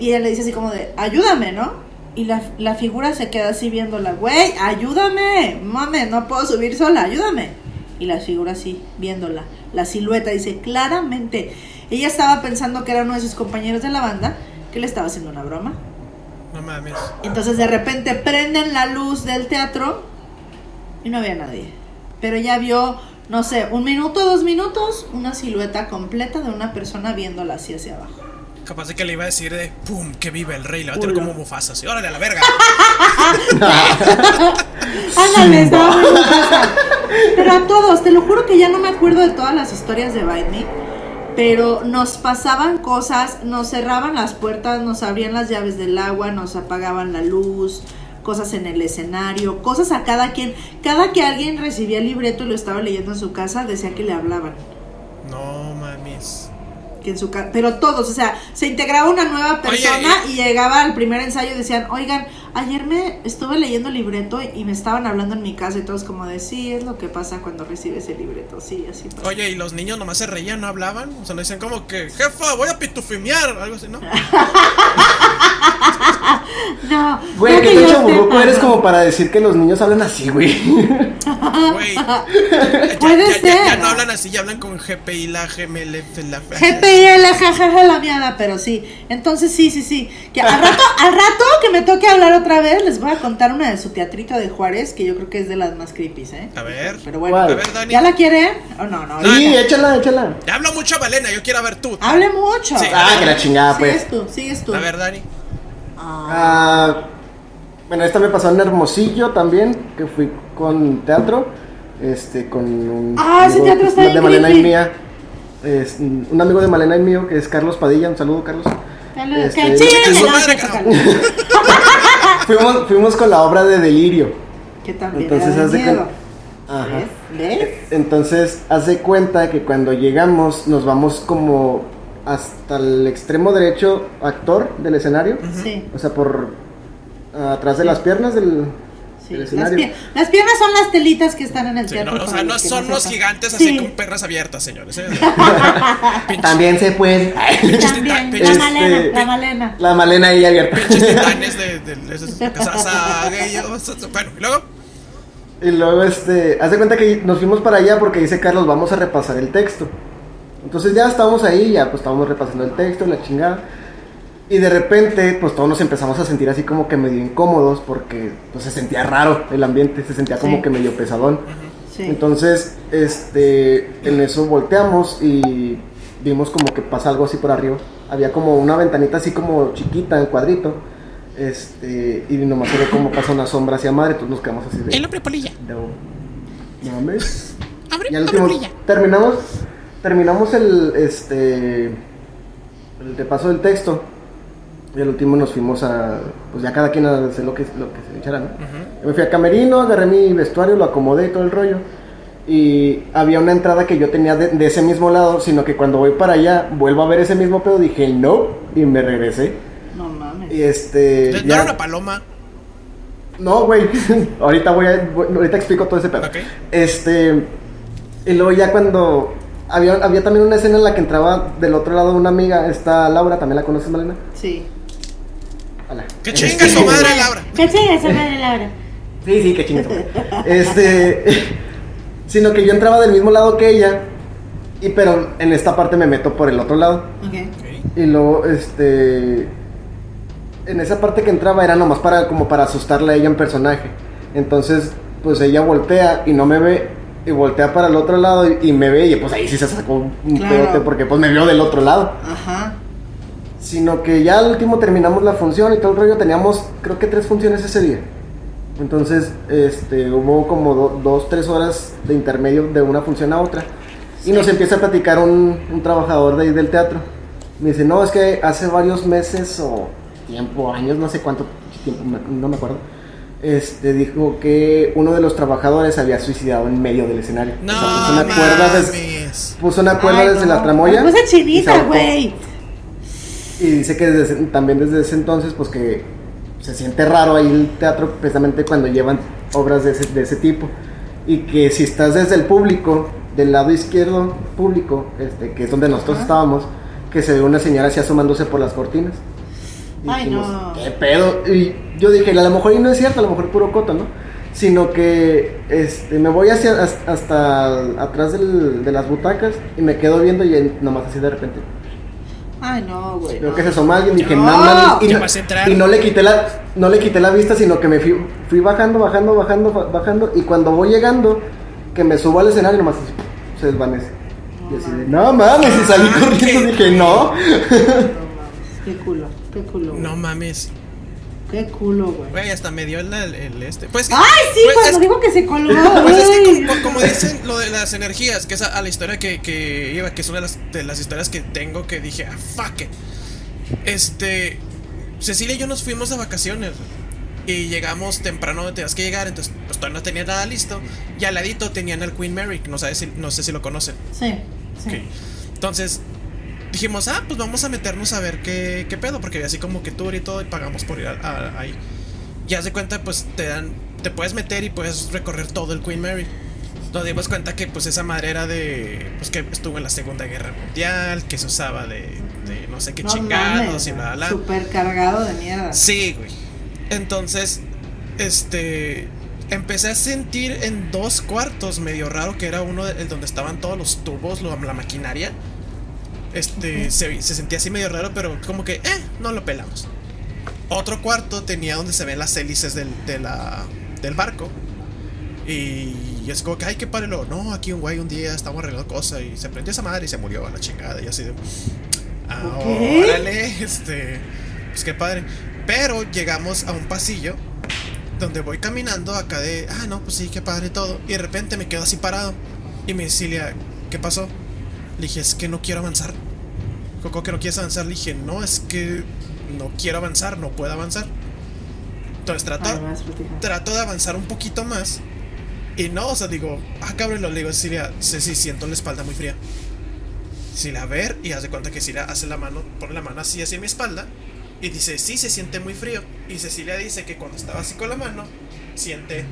Y ella le dice así como de, ayúdame, ¿no? Y la, la figura se queda así viéndola, güey, ayúdame, mames, no puedo subir sola, ayúdame. Y la figura así, viéndola, la silueta, dice, claramente, ella estaba pensando que era uno de sus compañeros de la banda, que le estaba haciendo una broma. No mames. Entonces de repente prenden la luz del teatro y no había nadie. Pero ella vio, no sé, un minuto, dos minutos, una silueta completa de una persona viéndola así hacia abajo. Capaz de que le iba a decir de pum, que vive el rey, le va a tener como Mufasa, así, órale a la verga. <laughs> Ándale, estaba muy. Pero a todos, te lo juro que ya no me acuerdo de todas las historias de Bite Me, Pero nos pasaban cosas, nos cerraban las puertas, nos abrían las llaves del agua, nos apagaban la luz, cosas en el escenario, cosas a cada quien. Cada que alguien recibía el libreto y lo estaba leyendo en su casa, decía que le hablaban. No mames. Que en su ca- pero todos, o sea, se integraba una nueva Oye, persona y llegaba al primer ensayo y decían, oigan, ayer me estuve leyendo el libreto y me estaban hablando en mi casa y todos como de, sí, es lo que pasa cuando recibes el libreto, sí, así pasa. Oye, ¿y los niños nomás se reían, no hablaban? O sea, no decían como que, jefa, voy a pitufimear, algo así, ¿no? <laughs> No, Güey, no que yo chaburruco eres no. como para decir que los niños hablan así, güey. Güey. <laughs> Ya, Puede ya- ya- ser. ya no hablan así, ya hablan con GPI, la GMLF, la GPI, la jajaja, la miada, pero sí. Entonces sí, sí, sí. Que al rato, <laughs> al rato que me toque hablar otra vez, les voy a contar una de su teatrito de Juárez, que yo creo que es de las más creepy, ¿eh? A ver. Pero bueno, ¿Cuál? A ver, Dani. ¿ya la quieren? ¿O no? No, Sí, ahorita. échala, échala. Ya hablo mucho Valena, yo quiero ver tú. Hable mucho. Sí. Ah, que la chingada, pues. Sigues tú, sigues tú. A ver, Dani. Ah, bueno, esta me pasó en Hermosillo también, que fui con teatro, este, con un Ah, ese teatro está de Malena y mía, es, un amigo de Malena y mío que es Carlos Padilla, un saludo Carlos. Saludos. Este, Que sacan. <laughs> Fuimos, fuimos con la obra de Delirio. Que también Entonces, era haz de de miedo. Ajá. ¿Ves? ¿Ves? Entonces, hace cuenta que cuando llegamos nos vamos como hasta el extremo derecho actor del escenario, Sí, o sea, por atrás de las piernas del, sí. del Las, las piernas son las telitas que están en el Sí, teatro. no, o sea, no son los gigantes así Sí. con perras abiertas, señores. ¿eh? <laughs> También se puede. <laughs> También, la Este- Malena, la Malena. La Malena ahí abierta. Pinches <laughs> titanes de, de, de casasagueos. Bueno, y luego. Y luego, este, haz de cuenta que nos fuimos para allá porque dice Carlos, vamos a repasar el texto. Entonces ya estábamos ahí, ya pues estábamos repasando el texto, la chingada. Y de repente, pues todos nos empezamos a sentir así como que medio incómodos porque pues, se sentía raro el ambiente, se sentía como Sí. que medio pesadón. Sí. Entonces, este, en eso volteamos y vimos como que pasa algo así por arriba. Había como una ventanita así como chiquita en cuadrito. Este, y nomás se ve como pasa una sombra hacia madre, entonces nos quedamos así de. El hombre polilla. de- no mames. Abre, Y al abre último, polilla. terminamos, terminamos el, este, el repaso del texto. Y al último nos fuimos a, pues ya cada quien a hacer lo que, lo que se le echara, ¿no? Yo me fui a camerino, agarré mi vestuario, lo acomodé y todo el rollo. Y había una entrada que yo tenía de, de ese mismo lado, sino que cuando voy para allá, vuelvo a ver ese mismo pedo, dije no, y me regresé. No mames. Y este... No ya- era una paloma. no, güey. <laughs> ahorita voy a, voy- ahorita explico todo ese pedo. Ok. Este. Y luego ya cuando. Había, había también una escena en la que entraba del otro lado una amiga, esta Laura, ¿también la conoces, Malena? Sí. Hola. Que chinga su madre, Laura. ¿Qué chinga esa madre, Laura? Sí, sí, que chingas. Este. <laughs> Sino que yo entraba del mismo lado que ella. Y pero en esta parte me meto por el otro lado. Ok. Y luego, este. En esa parte que entraba era nomás para como para asustarle a ella en personaje. Entonces, pues ella voltea y no me ve. Y voltea para el otro lado y, y me ve. Y pues ahí sí se sacó un Claro. pedote porque pues me vio del otro lado. Ajá. Sino que ya al último terminamos la función y todo el rollo. Teníamos, creo que tres funciones ese día. Entonces, este, hubo como do- dos, tres horas de intermedio de una función a otra. Y nos empieza a platicar un, un trabajador de ahí del teatro. Me dice, no, es que hace varios meses o tiempo, años, no sé cuánto tiempo, no me acuerdo. Este, dijo que uno de los trabajadores había suicidado en medio del escenario. No, O sea, puso una cuerda puso una cuerda Ay, desde no. la tramoya. Chinita, ahorcó. güey. Y dice que desde también desde ese entonces, pues que se siente raro ahí el teatro precisamente cuando llevan obras de ese, de ese tipo. Y que si estás desde el público, del lado izquierdo público, este, que es donde nosotros estábamos, que se ve una señora así asomándose por las cortinas. Y Ay, dijimos, no. ¿qué pedo? Y yo dije, a lo mejor y no es cierto, a lo mejor puro coto, ¿no? Sino que este, me voy hacia has- hasta atrás del- de las butacas y me quedo viendo y nomás así de repente Ay, no, güey. No. que se asoma alguien, dije, No. no, mames", y, no, y no le quité la, no le quité la vista, sino que me fui, fui bajando, bajando, bajando, ba- bajando, y cuando voy llegando, que me subo al escenario, nomás así, se desvanece. Y así de, no mames, y salí <laughs> corriendo, dije, no. No mames. Qué culo. Qué culo. güey. No mames. Qué culo, güey. Güey, hasta me dio el, este. Pues, Ay, sí, pues, cuando es- digo que se colgó. <laughs> Pues es que como, como dicen lo de las energías, que es a, a la historia que, que iba, que es una de las, de las historias que tengo que dije, ah, fuck it. Este, Cecilia y yo nos fuimos de vacaciones y llegamos temprano donde tenías que llegar, entonces pues todavía no tenía nada listo. Y al ladito tenían el Queen Mary, no, sabes si, no sé si lo conocen. Sí, sí. Entonces dijimos, ah, pues vamos a meternos a ver qué, qué pedo, porque así como que tour y todo, y pagamos por ir a- a- ahí. Y haz de cuenta, pues te dan, te puedes meter y puedes recorrer todo el Queen Mary. Nos dimos cuenta que pues esa madre era de, pues que estuvo en la Segunda Guerra Mundial, que se usaba de, de no sé qué No chingados mames, y bla, bla. Super cargado de mierda. Sí, güey. Entonces, este. Empecé a sentir en dos cuartos medio raro que era uno el donde estaban todos los tubos, lo- la maquinaria. Este, se, se sentía así medio raro, pero como que, eh, no lo pelamos. Otro cuarto tenía donde se ven las hélices del, de la, del barco. Y es como que, ay, qué padre. Luego, no, aquí un güey un día estamos arreglando cosas y se prendió esa madre y se murió a la chingada. Y así de, ah, órale, este, pues qué padre. Pero llegamos a un pasillo donde voy caminando acá de, ah, no, pues sí, qué padre todo. Y de repente me quedo así parado. Y me Cilia, ¿qué pasó? Le dije, es que no quiero avanzar. Coco, que no quieres avanzar. Le dije, no, es que no quiero avanzar, no puedo avanzar. Entonces trato, trato de avanzar un poquito más. Y no, o sea, digo, ah, cabrón, lo le digo a Cilia, sí, sí, siento la espalda muy fría. Cilia, a ver, y haz de cuenta que Cilia hace la mano, pone la mano así hacia mi espalda. Y dice, sí, se siente muy frío. Y Cecilia dice que cuando estaba así con la mano, siente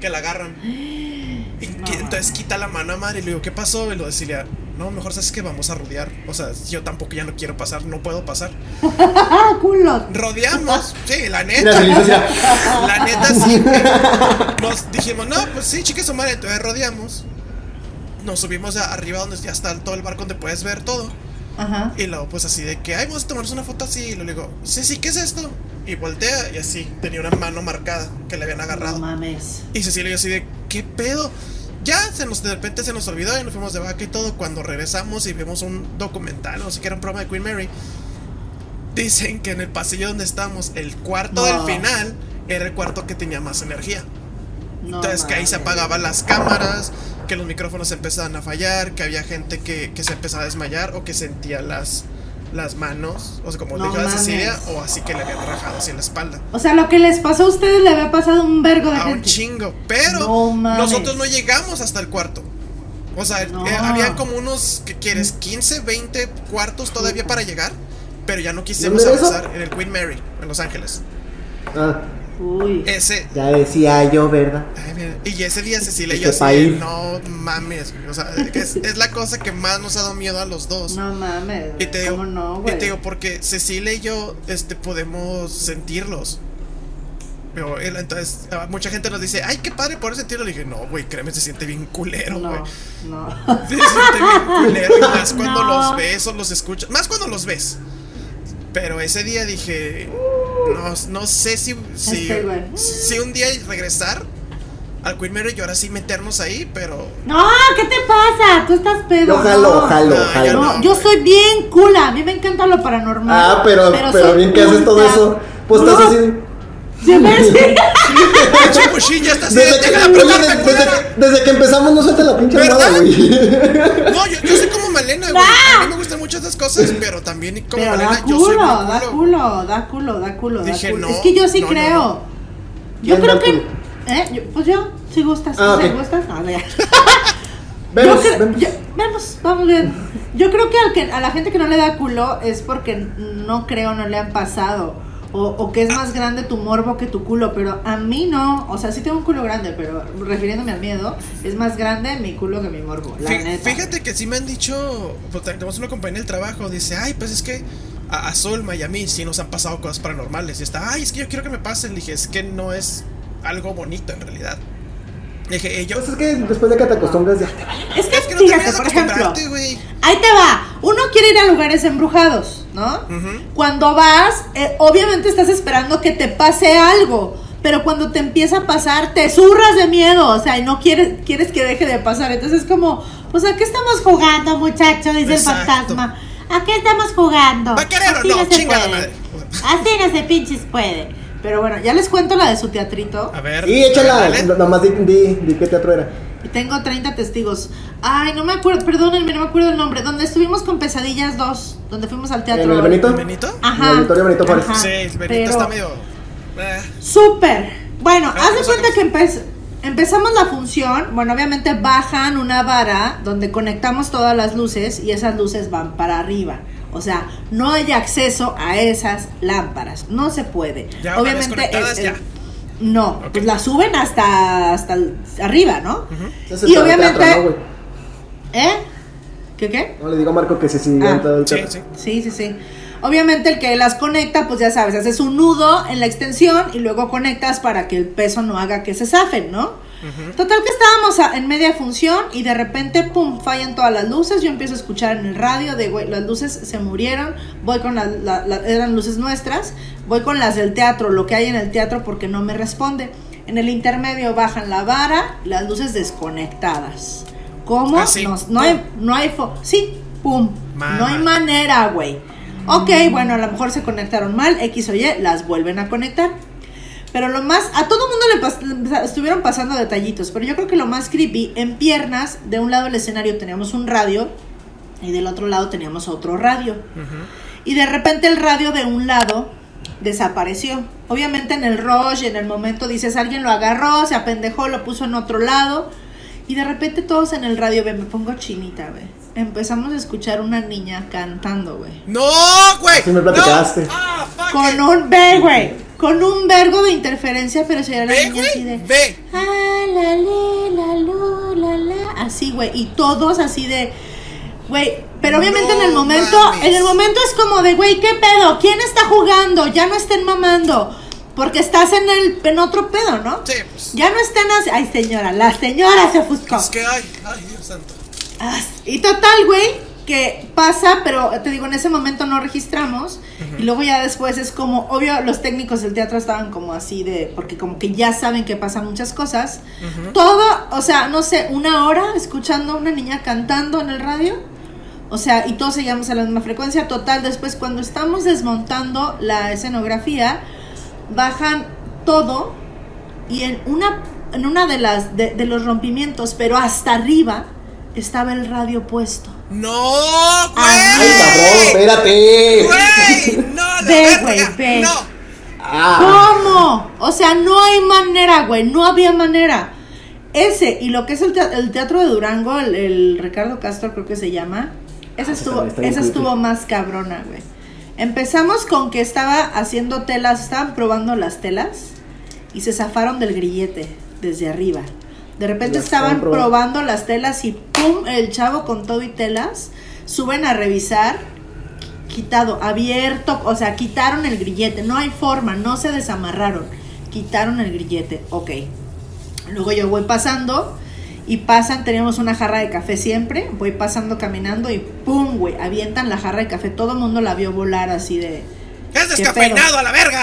que la agarran. <gasps> Y que- entonces quita la mano a madre y le digo, ¿qué pasó? Y lo de Cilia, no, mejor sabes que vamos a rodear. O sea, yo tampoco ya no quiero pasar, no puedo pasar. <laughs> ¡Ah, culo! Rodeamos, sí, la <laughs> neta. <laughs> La neta sí. Nos dijimos, no, pues sí, chique su madre, entonces rodeamos. Nos subimos a- arriba donde ya está todo el barco donde puedes ver todo. Ajá. Y luego, pues así de que, ay, vamos a tomarnos una foto así. Y le digo, Ceci, ¿qué es esto? Y voltea y así, tenía una mano marcada que le habían agarrado. No mames. Y Cecilia y yo así de, ¿qué pedo? Ya se nos, de repente se nos olvidó y nos fuimos de vaca y todo. Cuando regresamos y vimos un documental, no sé qué era un programa de Queen Mary. Dicen que en el pasillo donde estábamos, el cuarto No. del final era el cuarto que tenía más energía. No Entonces que ahí se apagaban las cámaras, que los micrófonos empezaban a fallar, que había gente que, que se empezaba a desmayar o que sentía las, las manos, o sea, como No dijo la mames. Cecilia, o así que le habían rajado así en la espalda. O sea, lo que les pasó a ustedes le había pasado a un vergo de A un gente. chingo, pero No nosotros no llegamos hasta el cuarto. O sea, No. eh, había como unos, ¿qué quieres? 15, 20 cuartos todavía para llegar, pero ya no quisimos avanzar en el Queen Mary, en Los Ángeles. Ah, Uy. Ese, ya decía yo, ¿verdad? Ay, mira, Y ese día Cecilia y Y yo así, no mames, güey, o sea, es, es la cosa que más nos ha dado miedo a los dos. No mames. y te digo, ¿Cómo no, y güey? te digo, porque Cecilia y yo, este, podemos sentirlos. Pero él, entonces, ah, mucha gente nos dice, ay, qué padre poder sentirlo. Le dije, no, güey, créeme, se siente bien culero, güey. No, no. <laughs> Se siente bien culero, y más cuando <laughs> No. los ves o los escuchas. Más cuando los ves. Pero ese día dije, no, no sé si, si, si un día regresar al Mary y ahora sí meternos ahí, pero No, ¿qué te pasa? Tú estás pedo. Yo jalo, no. jalo, No, jalo. yo No, yo soy bien cula. A mí me encanta lo paranormal. Ah, pero, pero, bien que haces todo eso. Pues No, estás así. ¿Se me hace? Pinche cuchilla ya está Desde que, desde, desde desde que empezamos no suelta la pinche almohada, güey. No, yo, yo soy como Malena, güey. A mí me gustan muchas esas cosas, pero también como Pero Malena da yo soy culo, da culo. culo, da culo, da culo, da Dije, culo. no, es que yo sí no, creo. no. Yo ¿Quién creo da que. culo? ¿Eh? Yo- pues yo, si gustas. Ah, ¿Si gustas? No, ya. <laughs> Vemos, creo- vemos. yo- vemos, vamos bien. Yo creo que, al que a la gente que no le da culo es porque no creo, no le han pasado. O, o que es más grande tu morbo que tu culo, pero a mí no. O sea, sí tengo un culo grande, pero refiriéndome al miedo, es más grande mi culo que mi morbo. La neta. Fíjate que sí me han dicho, pues tenemos una compañía del trabajo, dice, ay, pues es que a, a Solma y a mí sí nos han pasado cosas paranormales. Y está, ay, es que yo quiero que me pasen. Le dije, es que no es algo bonito en realidad. Dije, "Eh, yo, Pues es que después de que te acostumbras ya te vale. Es que, es que no fíjate, por ejemplo. Ahí te va. Uno quiere ir a lugares embrujados, ¿no? Cuando vas, eh, obviamente estás esperando que te pase algo. Pero cuando te empieza a pasar, te zurras de miedo. O sea, y no quieres, quieres que deje de pasar. Entonces es como, pues ¿a qué estamos jugando, muchacho? Dice Exacto. el fantasma. ¿A qué estamos jugando? ¿Va a querer o Así no? se puede. madre. Así no se pinches puede. Pero bueno, ya les cuento la de su teatrito. A ver. Y échala, dale. nomás di, di, di qué teatro era. Y tengo 30 testigos. Ay, no me acuerdo, perdónenme, no me acuerdo el nombre. Donde estuvimos con Pesadillas 2, donde fuimos al teatro. ¿En el Benito? ¿Benito? Ajá. En el Auditorio Benito Juárez. Ajá. Sí, el Benito Pero- está medio. eh, Súper. Bueno, haz de cuenta que empe- empezamos la función. Bueno, obviamente bajan una vara donde conectamos todas las luces y esas luces van para arriba. O sea, no hay acceso a esas lámparas. No se puede. Ya, obviamente. el- el- ya. no, pues la suben hasta, hasta arriba, ¿no? Es el Y teatro, obviamente. ¿no, güey? ¿Eh? ¿Qué qué? No le digo a Marco que se sigue Ah, en todo el Sí, teatro. sí. Sí, sí, sí. Obviamente el que las conecta, pues ya sabes, haces un nudo en la extensión y luego conectas para que el peso no haga que se zafen, ¿no? Total que estábamos a- en media función y de repente, pum, fallan todas las luces. Yo empiezo a escuchar en el radio de, güey, las luces se murieron. Voy con las, la- la- eran luces nuestras. Voy con las del teatro, lo que hay en el teatro porque no me responde. En el intermedio bajan la vara, las luces desconectadas. ¿Cómo? Ah, sí. no, no hay, no hay, fo- sí, pum. No hay manera, güey. Ok, bueno, a lo mejor se conectaron mal, X o Y, las vuelven a conectar. Pero lo más, a todo mundo le pas- estuvieron pasando detallitos, pero yo creo que lo más creepy, en piernas, de un lado del escenario teníamos un radio y del otro lado teníamos otro radio. Y de repente el radio de un lado desapareció. Obviamente en el rush, en el momento dices, alguien lo agarró, se apendejó, lo puso en otro lado. Y de repente todos en el radio, ve, me pongo chinita, güey. Empezamos a escuchar una niña cantando, güey. ¡No, güey! Sí me platicaste. ¡No! ¡Ah, fuck Con it! un ve, güey. Con un vergo de interferencia, pero se la niña así de. Ve. Ah, la, li, la, lu, la, la. Así, güey. Y todos así de. Güey. Pero obviamente No en el momento. mames. En el momento es como de, güey, ¿qué pedo? ¿Quién está jugando? Ya no estén mamando. Porque estás en el en otro pedo, ¿no? Sí, pues. Ya no están así. Ay, señora, la señora se ofuscó. Es que ay, ay, Dios santo. Ah, Y total, güey, que pasa, pero te digo, en ese momento no registramos. Y luego ya después es como, obvio, los técnicos del teatro estaban como así de, porque como que ya saben que pasan muchas cosas. Todo, o sea, no sé, una hora escuchando a una niña cantando en el radio. O sea, y todos seguíamos a la misma frecuencia. Total, después cuando estamos desmontando la escenografía, bajan todo y en una, en una de las de, de los rompimientos, pero hasta arriba, estaba el radio puesto. ¡No, ¡Ay, güey! cabrón! ¡Espérate! ¡Güey! ¡No, la Ve, güey, ve. ¡No! Ah, ¿Cómo? O sea, no hay manera, güey, no había manera. Ese y lo que es el, tea- el teatro de Durango, el, el Ricardo Castro creo que se llama, ese Ah, estuvo, ese estuvo más cabrona, güey. Empezamos con que estaba haciendo telas, estaban probando las telas y se zafaron del grillete desde arriba. De repente Las estaban probando. las telas y ¡pum! El chavo con todo y telas suben a revisar quitado, abierto, o sea, quitaron el grillete, no hay forma, no se desamarraron, quitaron el grillete, ok. Luego yo voy pasando y pasan, teníamos una jarra de café siempre, voy pasando caminando y ¡pum! güey, avientan la jarra de café, todo el mundo la vio volar así de... ¡Es ¿Qué descafeinado a la verga!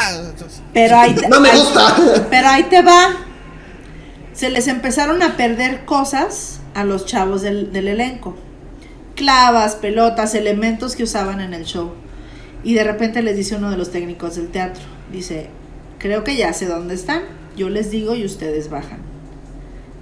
Pero ahí te, <laughs> no me ahí- gusta. pero ahí te va. Se les empezaron a perder cosas a los chavos del, elenco. Clavas, pelotas, elementos que usaban en el show. Y de repente les dice uno de los técnicos del teatro, dice, creo que ya sé dónde están. Yo les digo y ustedes bajan.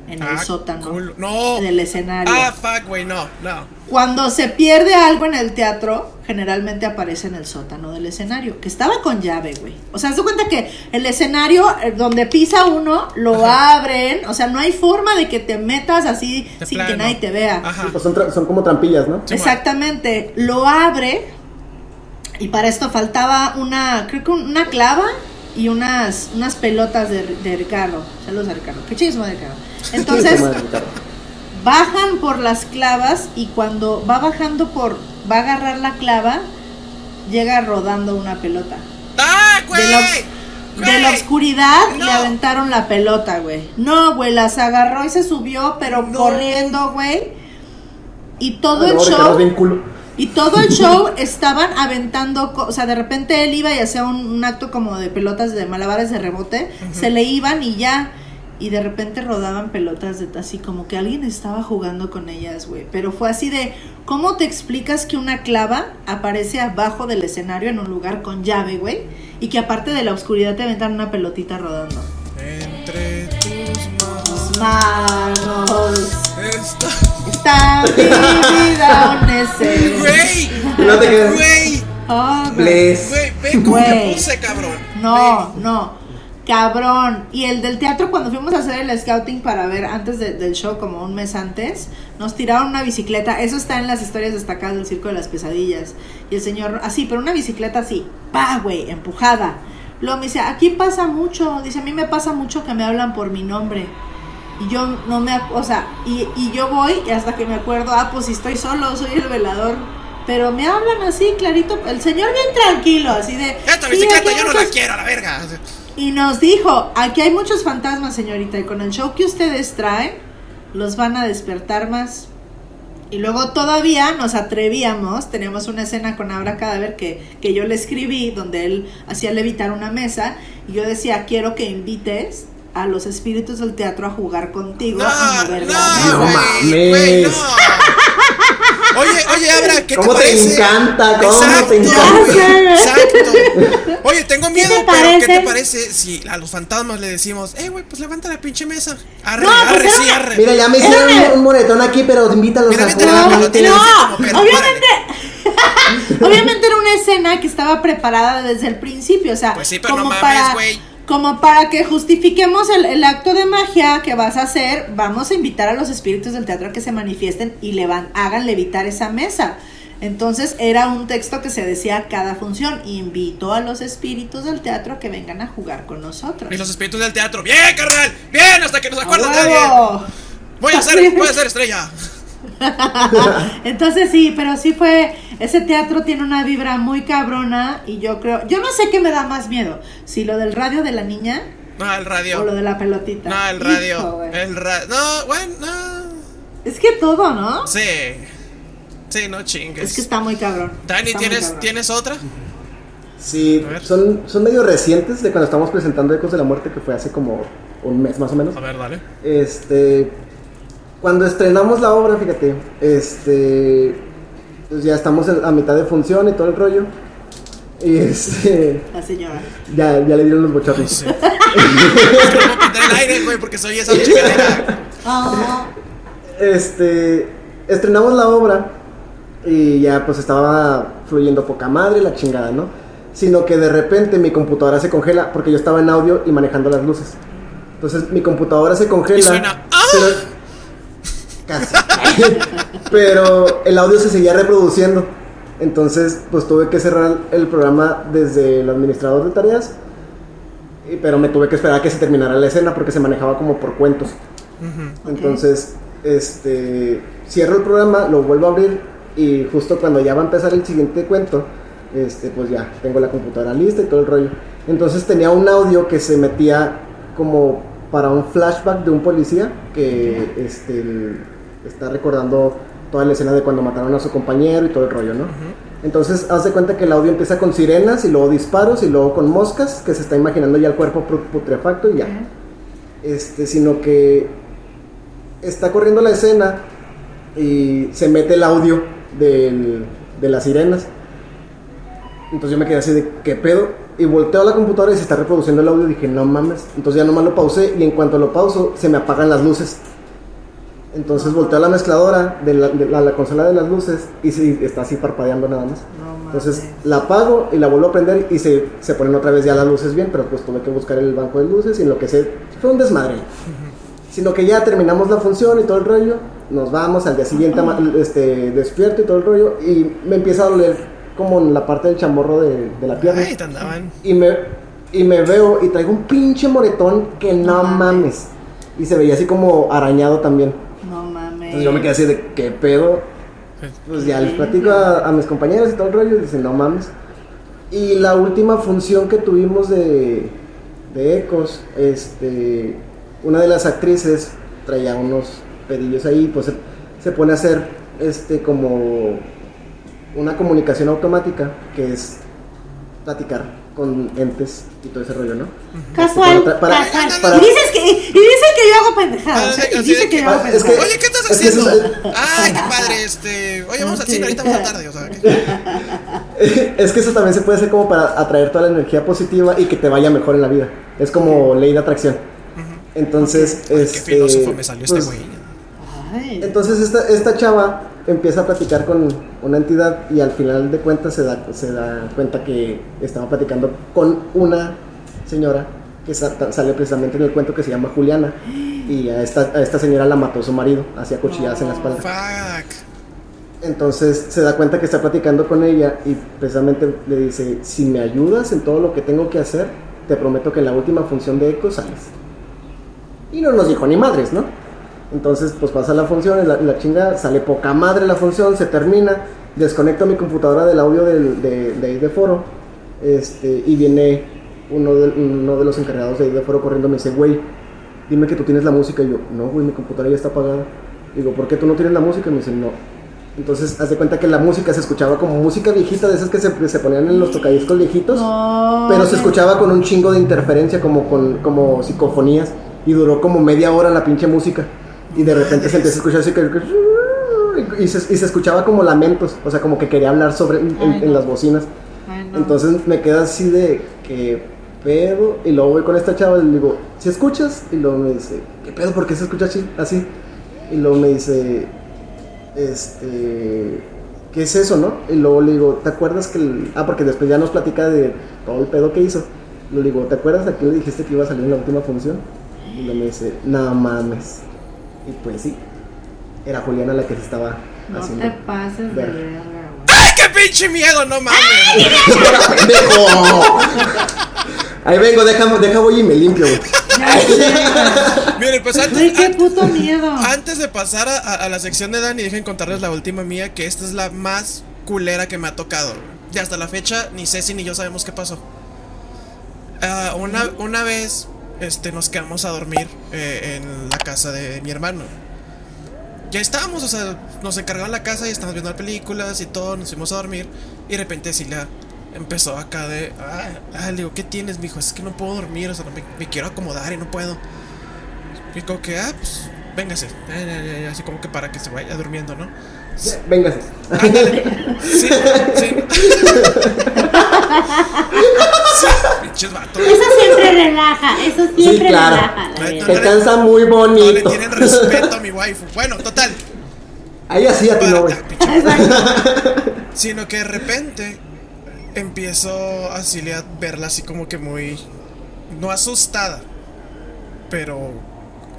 En el Ah, sótano culo. No. del escenario. Ah, fuck, güey, no, no. Cuando se pierde algo en el teatro, generalmente aparece en el sótano del escenario, que estaba con llave, güey. O sea, haz de cuenta que el escenario eh, donde pisa uno, lo abren, o sea, no hay forma de que te metas así De sin que nadie te vea. Ajá. Pues son, tra- son como trampillas, ¿no? Sí, Exactamente, lo abre y para esto faltaba una, creo que un- una clava y unas, unas pelotas de, de Ricardo. Saludos a Ricardo. Qué chismo de Ricardo. Entonces, bajan por las clavas y cuando va bajando por, va a agarrar la clava, llega rodando una pelota. ¡Ah, güey! De la, de la Güey. oscuridad le aventaron la pelota, güey. No, güey, las agarró y se subió, pero No. corriendo, güey. Y todo Ah, el no, Ricardo show. Y todo el show estaban aventando, o sea, de repente él iba y hacía un, un acto como de pelotas de malabares de rebote, se le iban y ya, y de repente rodaban pelotas de así como que alguien estaba jugando con ellas, güey. Pero fue así de, ¿cómo te explicas que una clava aparece abajo del escenario en un lugar con llave, güey? Y que aparte de la oscuridad te aventan una pelotita rodando. Entre tus manos. Está mi vida un ese. ¡Güey! No te quedes. ¡Güey! Oh. Bless. ¡Güey! ¡Ve cómo te puse, cabrón! No, no. Cabrón. Y el del teatro, cuando fuimos a hacer el scouting para ver antes de- del show, como un mes antes, nos tiraron una bicicleta. Eso está en las historias destacadas del Circo de las Pesadillas. Y el señor, así, pero una bicicleta así, pa, güey, empujada. Luego me dice, aquí pasa mucho. Dice, a mí me pasa mucho que me hablan por mi nombre. Y yo no me, o sea, y, y yo voy y hasta que me acuerdo, ah, pues si estoy solo, soy el velador. Pero me hablan así, clarito, el señor bien tranquilo, así de... ¡Esta "Sí, bicicleta yo no la quiero, a la verga! y nos dijo, aquí hay muchos fantasmas, señorita, y con el show que ustedes traen, los van a despertar más. Y luego todavía nos atrevíamos, teníamos una escena con Abra Cadáver que, que yo le escribí, donde él hacía levitar una mesa, y yo decía, quiero que invites a los espíritus del teatro a jugar contigo ¡No! a mover la ¡No, mesa". No güey! mames. güey, no. Oye, oye, Abra, ¿qué ¿Cómo te te parece? encanta? ¿Cómo Exacto, te encanta? Exacto. <laughs> Oye, tengo miedo, te pero ¿qué te parece si a los fantasmas le decimos, eh, güey, pues levanta la pinche mesa? Arre, No, pues arre, era sí, arre. Mira, ya me hicieron un, un moretón aquí, pero invítalos Mira, a jugar. ¿no? No, perro, obviamente, <laughs> obviamente era una escena que estaba preparada desde el principio, o sea, Pues sí, pero como no mames, para, güey. Como para que justifiquemos el, el acto de magia que vas a hacer, vamos a invitar a los espíritus del teatro a que se manifiesten y le van, hagan levitar esa mesa. Entonces era un texto que se decía cada función, invito a los espíritus del teatro a que vengan a jugar con nosotros. Y los espíritus del teatro. ¡Bien, carnal! ¡Bien! Hasta que nos ¡A acuerdas de alguien. Voy a ser, voy a ser <laughs> estrella. <laughs> Entonces sí, pero sí fue, ese teatro tiene una vibra muy cabrona y yo creo, yo no sé qué me da más miedo, si lo del radio de la niña No, el radio. o lo de la pelotita. No, el radio. Hijo, el radio. No, bueno, no. Es que todo, ¿no? Sí. Sí, no chingues. Es que está muy cabrón. Dani, Está ¿tienes, cabrón. ¿tienes otra? Sí, son, son medio recientes de cuando estamos presentando Ecos de la Muerte, que fue hace como un mes más o menos. A ver, dale. Este, cuando estrenamos la obra, fíjate, este, pues ya estamos a mitad de función y todo el rollo. Y este, La señora. ya, ya le dieron los bochornos. sí. es que no quitar el aire, güey, porque soy esa chingadera. Este, estrenamos la obra y ya pues estaba fluyendo poca madre la chingada, ¿no? Sino que de repente mi computadora se congela porque yo estaba en audio y manejando las luces. Entonces mi computadora se congela. Y suena, ¡ah! Pero, casi. <laughs> pero el audio se seguía reproduciendo. Entonces pues tuve que cerrar el programa desde el administrador de tareas. Pero me tuve que esperar a que se terminara la escena porque se manejaba como por cuentos. Entonces, este, cierro el programa, lo vuelvo a abrir y justo cuando ya va a empezar el siguiente cuento, este, pues ya tengo la computadora lista y todo el rollo. Entonces tenía un audio que se metía como para un flashback de un policía que este, está recordando toda la escena de cuando mataron a su compañero y todo el rollo, ¿no? Entonces, haz de cuenta que el audio empieza con sirenas y luego disparos y luego con moscas, que se está imaginando ya el cuerpo put- putrefacto y ya. Este, sino que está corriendo la escena y se mete el audio del- de las sirenas. Entonces yo me quedé así de, ¿qué pedo? Y volteo a la computadora y se está reproduciendo el audio y dije, no mames. Entonces ya nomás lo pausé y en cuanto lo pauso se me apagan las luces. Entonces volteo a la mezcladora de la, de la- la consola de las luces y sí, está así parpadeando nada más. no Entonces la apago y la vuelvo a prender y se, se ponen otra vez ya las luces bien, pero pues tuve que buscar el banco de luces y en lo que sé, fue un desmadre. <laughs> Sino que ya terminamos la función y todo el rollo, nos vamos al día siguiente este, despierto y todo el rollo y me empieza a doler como en la parte del chamorro de, de la pierna. Ay. Y me, y me veo y traigo un pinche moretón que no mames. Y se veía así como arañado también. Entonces yo me quedé así de, ¿qué pedo? Pues ya les platico a, a mis compañeros y todo el rollo y dicen, no mames. Y la última función que tuvimos de, de Ecos, este, una de las actrices traía unos pedillos ahí, pues se, se pone a hacer este como una comunicación automática que es platicar con entes y todo ese rollo, ¿no? Casual, Para- para- casual. para- y dices que, y dices que yo hago pendejadas. Ah, ¿eh? Y dice que que- yo hago Ah, es que- pendejadas. Oye, ¿qué estás Es que eso haciendo? Ay, qué padre, este. Oye, vamos al cine, ahorita vamos a tarde, o sea. que- <laughs> Es que eso también se puede hacer como para atraer toda la energía positiva y que te vaya mejor en la vida. Es como ley de atracción. Entonces, Ay, qué este, filósofo me salió este pues, güey. Ay, Entonces esta, esta chava empieza a platicar con una entidad y al final de cuentas se da, se da cuenta que estaba platicando con una señora que sa- sale precisamente en el cuento que se llama Juliana y a esta, a esta señora la mató su marido, hacía cuchilladas en la espalda. Fuck. Entonces se da cuenta que está platicando con ella y precisamente le dice, si me ayudas en todo lo que tengo que hacer, te prometo que en la última función de Eco sales. Y no nos dijo ni madres, ¿no? Entonces pues pasa la función, y la, la chinga, sale poca madre la función, se termina, desconecto mi computadora del audio del, de, de de foro, este, y viene uno de, uno de los encargados de de foro corriendo me dice, güey, dime que tú tienes la música. Y yo, no, güey, mi computadora ya está apagada. Digo, ¿por qué tú no tienes la música? Y me dice, no. Entonces, haz de cuenta que la música se escuchaba como música viejita, de esas que se, se ponían en los tocadiscos viejitos. no, Pero se escuchaba con un chingo de interferencia, como con como psicofonías. Y duró como media hora la pinche música. Y de repente se empieza a escuchar así que... Y se, y se escuchaba como lamentos, o sea, como que quería hablar sobre en, las bocinas. Ay, no. Entonces me queda así de que pedo. Y luego voy con esta chava y le digo, ¿si escuchas? Y luego me dice, ¿qué pedo? ¿Por qué se escucha así? así? Y luego me dice, este, ¿qué es eso, no? Y luego le digo, ¿te acuerdas que el... Ah, porque después ya nos platica de todo el pedo que hizo. Le digo, ¿te acuerdas a quién le dijiste que iba a salir en la última función? Y luego me dice, no mames. Y pues sí, era Juliana la que se estaba No haciendo. te pases de ver. verga, güey. ¡Ay, qué pinche miedo! ¡No mames! Ahí vengo, deja, deja voy y me limpio. Miren, pues antes, Güey, qué puto miedo. antes de pasar a, a- a la sección de Dani, dejen contarles la última mía, que esta es la más culera que me ha tocado. Y hasta la fecha, ni Ceci ni yo sabemos qué pasó. Ah, una, una vez este, nos quedamos a dormir eh, en la casa de mi hermano. ya estábamos, o sea, nos encargaron la casa y estábamos viendo películas y todo, nos fuimos a dormir. Y de repente Cilia empezó acá de. Ah, ah, le digo, ¿qué tienes, mijo? Es que no puedo dormir, o sea, no me, me quiero acomodar y no puedo. Y como que, ah, pues, véngase. Así como que para que se vaya durmiendo, ¿no? Véngase. Ándale. Sí. Sí, <laughs> pinches vatos. Eso siempre relaja, eso siempre claro. relaja. verdad. Te cansa muy No le bonito. tienen respeto a mi waifu. Bueno, total. Ahí así a no, pinche- Sino que de repente empiezo a verla así como que muy. No asustada. Pero.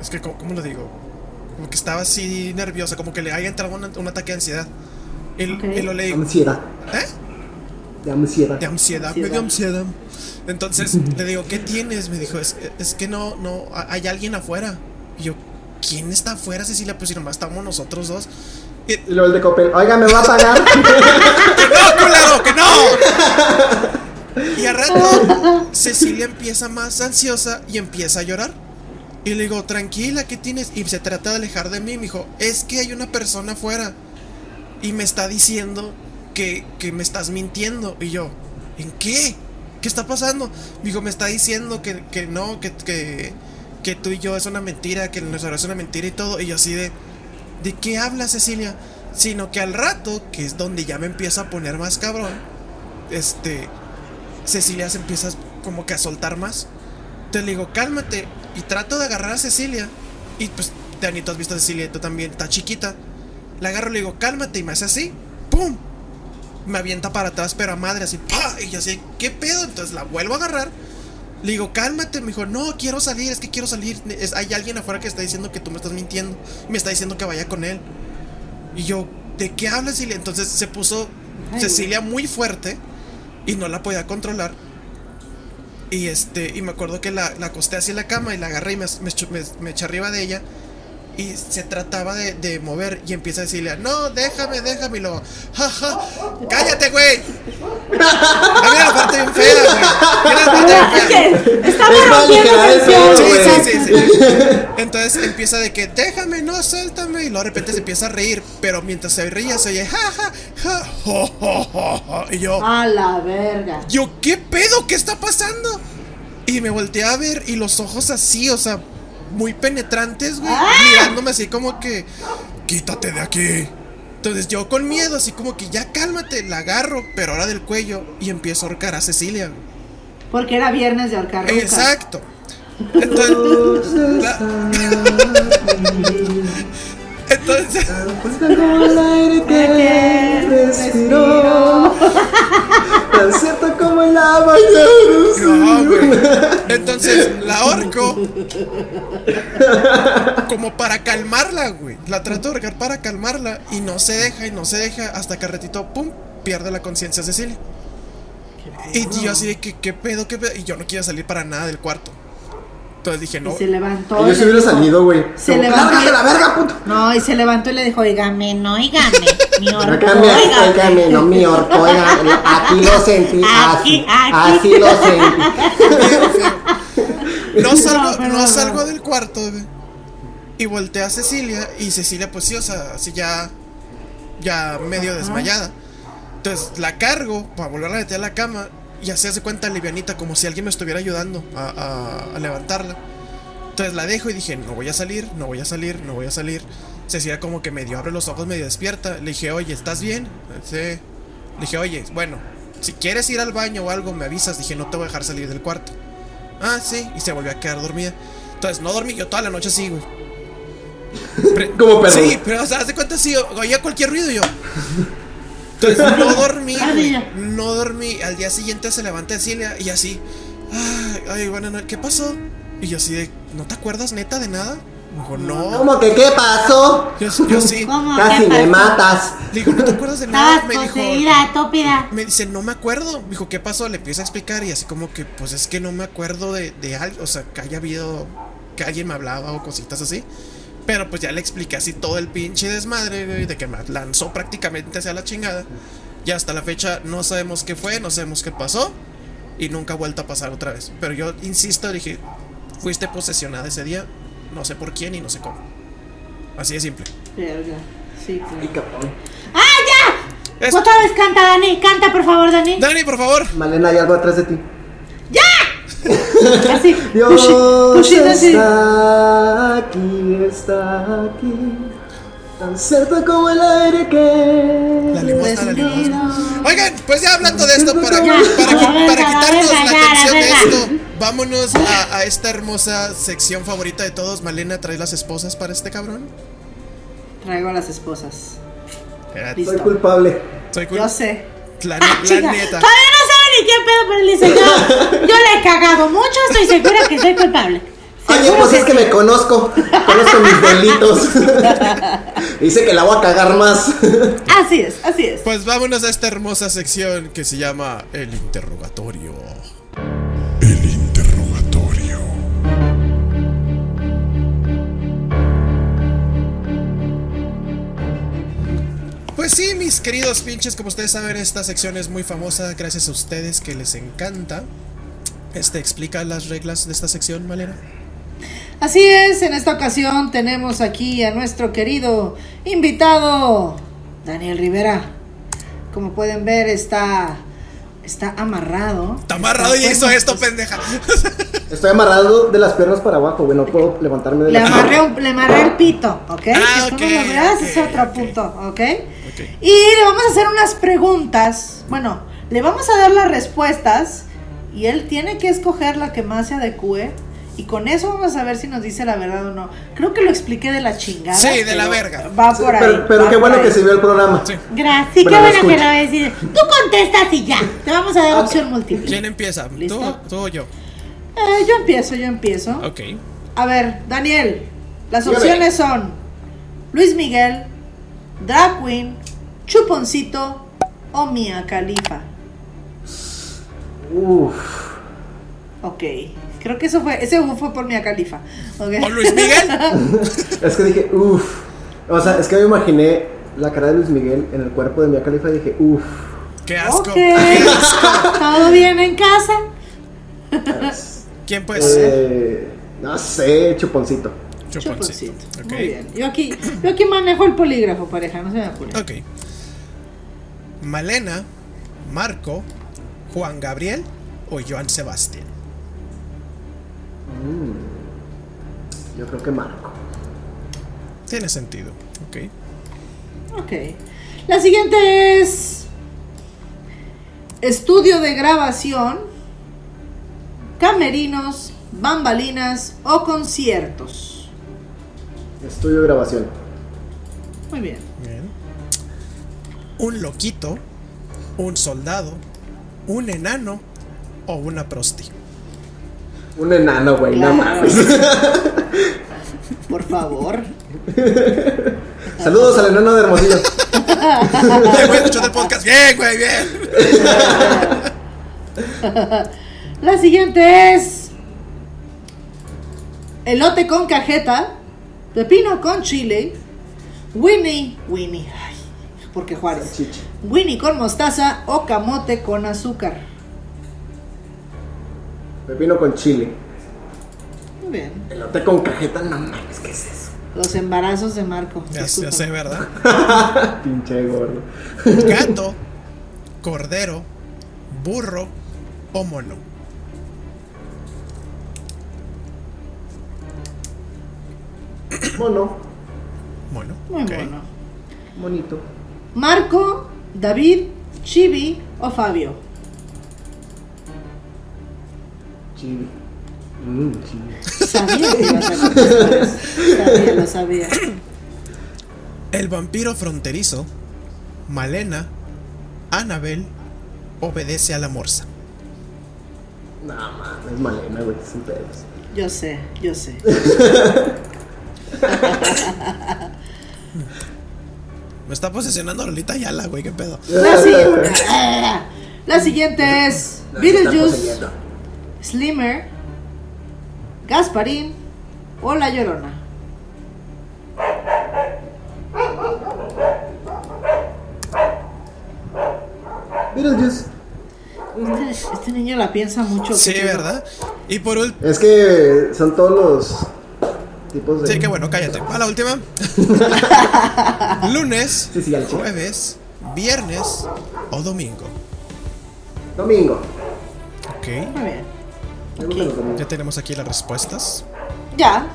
Es que, ¿cómo, cómo lo digo? Como que estaba así nerviosa, como que le haya entrado una- un ataque de ansiedad. Y, Ok. y lo le digo, Ansiedad. ¿eh? De ansiedad. De ansiedad, me dio ansiedad. Entonces <laughs> le digo, ¿qué tienes? Me dijo, es, es que no, no, hay alguien afuera. Y yo, ¿quién está afuera, Cecilia? Pues si nomás estamos nosotros dos. Y, Y luego el de Coppel. Oiga, ¿me va a pagar? <laughs> ¡Que no, culero! ¡Que no! Y a rato, Cecilia empieza más ansiosa y empieza a llorar. Y le digo, tranquila, ¿qué tienes? Y se trata de alejar de mí. Me dijo, es que hay una persona afuera. Y me está diciendo que, que me estás mintiendo. Y yo, ¿en qué? ¿Qué está pasando? Me dijo, me está diciendo que, que no, que, que, que tú y yo es una mentira, que relación es una mentira y todo. Y yo así de, ¿de qué habla Cecilia? Sino que al rato, que es donde ya me empieza a poner más cabrón, este, Cecilia se empieza como que a soltar más. Le digo, cálmate. Y trato de agarrar a Cecilia. Y pues, Dani, tú has visto a Cecilia, tú también, está chiquita. La agarro y le digo, cálmate. Y me hace así, ¡pum! Me avienta para atrás, pero a madre, así, ¡pa! Y yo así, ¿qué pedo? Entonces la vuelvo a agarrar. Le digo, cálmate. Me dijo, no, quiero salir, es que quiero salir. Es, hay alguien afuera que está diciendo que tú me estás mintiendo. Me está diciendo que vaya con él. Y yo, ¿de qué hablas, Cecilia? Entonces se puso Cecilia muy fuerte y no la podía controlar. Y este, y me acuerdo que la, la acosté así en la cama y la agarré y me, me, echo- me- me eché arriba de ella. Y se trataba de, de mover y empieza a decirle, no, déjame, déjame. Y luego, jaja, cállate, güey. Mira la parte bien fea, güey. Mira la parte bien Es fea. que estamos Es para rompiendo aligerar el tensión. pedo, Sí, sí, sí, sí. Entonces empieza de que déjame, no, suéltame. Y luego de repente se empieza a reír. Pero mientras se reía, se oye ja, ja, ja, jo, jo, jo. Y yo, A la verga. yo, ¿qué pedo? ¿Qué está pasando? Y me volteé a ver y los ojos así, o sea, muy penetrantes, güey. Mirándome así como que, quítate de aquí. Entonces yo con miedo, así como que ya cálmate, la agarro, pero ahora del cuello y empiezo a ahorcar a Cecilia. güey. Porque era viernes de ahorcar. Exacto. Entonces, la- <laughs> entonces, <laughs> El agua. no, güey. Entonces la ahorco como para calmarla, güey. La trato de ahorcar para calmarla y no se deja y no se deja hasta que al ratito, pum, pierde la conciencia Cecilia. Y yo así de que, ¿qué pedo, qué pedo? Y yo no quiero salir para nada del cuarto. Entonces dije, Y no. se levantó. Yo y se le hubiera salido, güey. Se Como, levantó. "Lárgate la verga, puto. No, y se levantó y le dijo, oígame, no, oígame. Mi orco, óigame". óigame, no mi orco, oiga, aquí lo sentí, Aquí, así, aquí. así lo sentí. Feo, <laughs> feo. No salgo, No, pero no no. salgo del cuarto, güey. Y volteé a Cecilia. Y Cecilia, pues sí, o sea, así ya. Ya medio desmayada. Entonces la cargo para volverla a meter a la cama. Y así hace cuenta livianita, como si alguien me estuviera ayudando a, a- a levantarla. Entonces la dejo y dije, no voy a salir, no voy a salir, no voy a salir. Cecilia como que medio abre los ojos, medio despierta. Le dije, oye, ¿estás bien? Sí. Le dije, oye, bueno, si quieres ir al baño o algo, me avisas. Dije, no te voy a dejar salir del cuarto. Ah, sí. Y se volvió a quedar dormida. Entonces no dormí yo toda la noche así, güey. <laughs> Como perro. Sí, pero o sea, haz de cuenta sí, oía cualquier ruido y yo. Entonces no dormí, güey. No dormí. Al día siguiente se levanta Cecilia y así. Ay, ay, bueno, no, ¿qué pasó? Y yo así de, ¿no te acuerdas neta de nada? Me dijo, no. ¿Cómo que qué pasó? Yo, yo sí. Casi ¿Qué me matas. Le digo, ¿no te acuerdas de nada? Me dijo, tópida. me dice, no me acuerdo. Me dijo, ¿qué pasó? Le empiezo a explicar y así como que, pues es que no me acuerdo de, de algo. O sea, que haya habido, que alguien me hablaba o cositas así. Pero pues ya le expliqué así todo el pinche desmadre, güey, de que me lanzó prácticamente hacia la chingada. Y hasta la fecha no sabemos qué fue, no sabemos qué pasó. Y nunca ha vuelto a pasar otra vez. Pero yo insisto, dije, fuiste posesionada ese día. No sé por quién y no sé cómo. Así de simple. Sí, claro. ¡Ah, ya! Es- Otra vez canta, Dani. Canta, por favor, Dani. Dani, por favor. Malena, hay algo atrás de ti. Así. <laughs> Dios pushing así. está aquí, está aquí. Tan cerca como el aire que. La limosna, la limosna. Oigan, pues ya hablando de esto, para, para, para quitarnos la atención de esto, vámonos a, a esta hermosa sección favorita de todos. Malena, ¿traes las esposas para este cabrón? Traigo a las esposas. Listo. Soy culpable. Soy. Yo sé. La, Ah, la chica, neta. Todavía no sabe ni qué pedo, pero le dice yo. Yo le he cagado mucho, estoy segura que soy culpable. Oye, pues es que sí. me conozco. Conozco mis delitos. <laughs> Dice que la voy a cagar más. Así es, así es. Pues vámonos a esta hermosa sección que se llama El Interrogatorio. El Interrogatorio. Queridos pinches, como ustedes saben, esta sección es muy famosa gracias a ustedes que les encanta. Este explica las reglas de esta sección, Malena. Así es, en esta ocasión tenemos aquí a nuestro querido invitado, Daniel Rivera. Como pueden ver, está, está amarrado. Está amarrado y hizo esto, pendeja. <laughs> Estoy amarrado de las piernas para abajo, güey. No puedo levantarme de Le la amarré, un- le amarré el pito, ¿ok? Ah, Que tú ok, no lo veas, es ok, otro ok. punto. Ok. Y le vamos a hacer unas preguntas. Bueno, le vamos a dar las respuestas y él tiene que escoger la que más se adecue. Y con eso vamos a ver si nos dice la verdad o no. Creo que lo expliqué de la chingada. Sí, de la verga. Va Sí, por ahí. pero, qué bueno ahí. que se vio el programa. Sí. Gracias, qué Pero lo bueno que lo decís. Tú contestas y ya. Te vamos a dar opción múltiple. ¿Quién empieza? ¿Tú, ¿Listo? tú o yo? Eh, yo empiezo, yo empiezo. Ok. A ver, Daniel, las Dígame. opciones son Luis Miguel, Drag Queen, Chuponcito o Mia Khalifa. Uf. Ok, creo que eso fue, ese fue por Mia Khalifa. Ok. ¿O Luis Miguel? <laughs> Es que dije, uff. O sea, es que me imaginé la cara de Luis Miguel en el cuerpo de Mia Khalifa y dije, uff. ¡Qué asco! Ok, <laughs> ¡Qué asco! todo bien en casa. ¿Quién puede ser? Eh, no sé, chuponcito. Chuponcito. Chuponcito. Ok. Muy bien. Yo aquí, yo aquí manejo el polígrafo, pareja, no se me apuren. Ok. Malena, Marco, Juan Gabriel o Joan Sebastián. Yo creo que Marco. Tiene sentido. Ok. Ok. La siguiente es estudio de grabación, camerinos, bambalinas o conciertos. Estudio de grabación. Muy bien. Bien. Un loquito, un soldado, un enano o una prosti. Un enano, güey, no mames. <laughs> Por favor. Saludos al enano de Hermosillo. Bien, güey, escuchando el podcast. Bien, güey, bien. La siguiente es elote con cajeta, pepino con chile, Winnie, Winnie, ay, porque Juárez. Winnie con mostaza o camote con azúcar. Pepino con chile. Muy bien. Elote con cajeta, no mames, ¿qué es eso? Los embarazos de Marco. Ya, sé, ¿verdad? <laughs> Pinche gordo. Gato, cordero, burro o mono. Mono. Mono. Muy ok. bueno. Monito. Marco, David, Chibi o Fabio. Chibi. Mmm, chibi. Sabía que ibas a contestar eso. Sabía, lo sabía. El vampiro fronterizo, Malena, Annabel, obedece a la morsa. No mames, es Malena, güey, sin pedos. Yo sé, yo sé. Me está posesionando Lolita Ayala, güey, qué pedo. La, si- la siguiente es Beetlejuice. Slimmer, Gasparín o La Llorona. Beetlejuice. Este, este niño la piensa mucho. Sí. ¿verdad? Y por último, Es que son todos los tipos de. Sí, qué bueno, cállate. Va la última. <laughs> Lunes, Sí, sí, jueves, viernes o domingo. Domingo. Ok. Muy bien. Ya tenemos aquí las respuestas. Ya,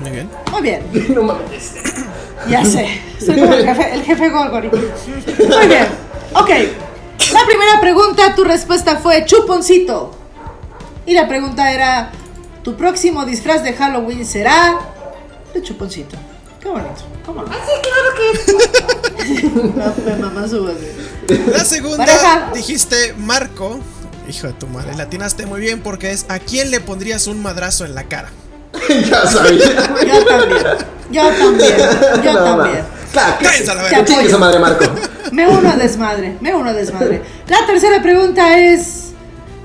Muy bien. muy bien. <laughs> no mames. Ya sé. Soy como el jefe, el jefe Gorgori. Muy bien. Ok. La primera pregunta, tu respuesta fue chuponcito. Y la pregunta era: ¿Tu próximo disfraz de Halloween será de chuponcito? Qué bonito. ¿Cómo no? <laughs> No, me mamá su voz. La segunda Pareja. dijiste Marco. Hijo de tu madre, la atinaste muy bien porque es ¿a quién le pondrías un madrazo en la cara? <laughs> ya sabía. Yo también. Yo también. Yo No, también. Claro que Cállense sí. a la Te verga. Chingue apoyo. su madre, Marco. Me uno a desmadre, me uno a desmadre. La tercera pregunta es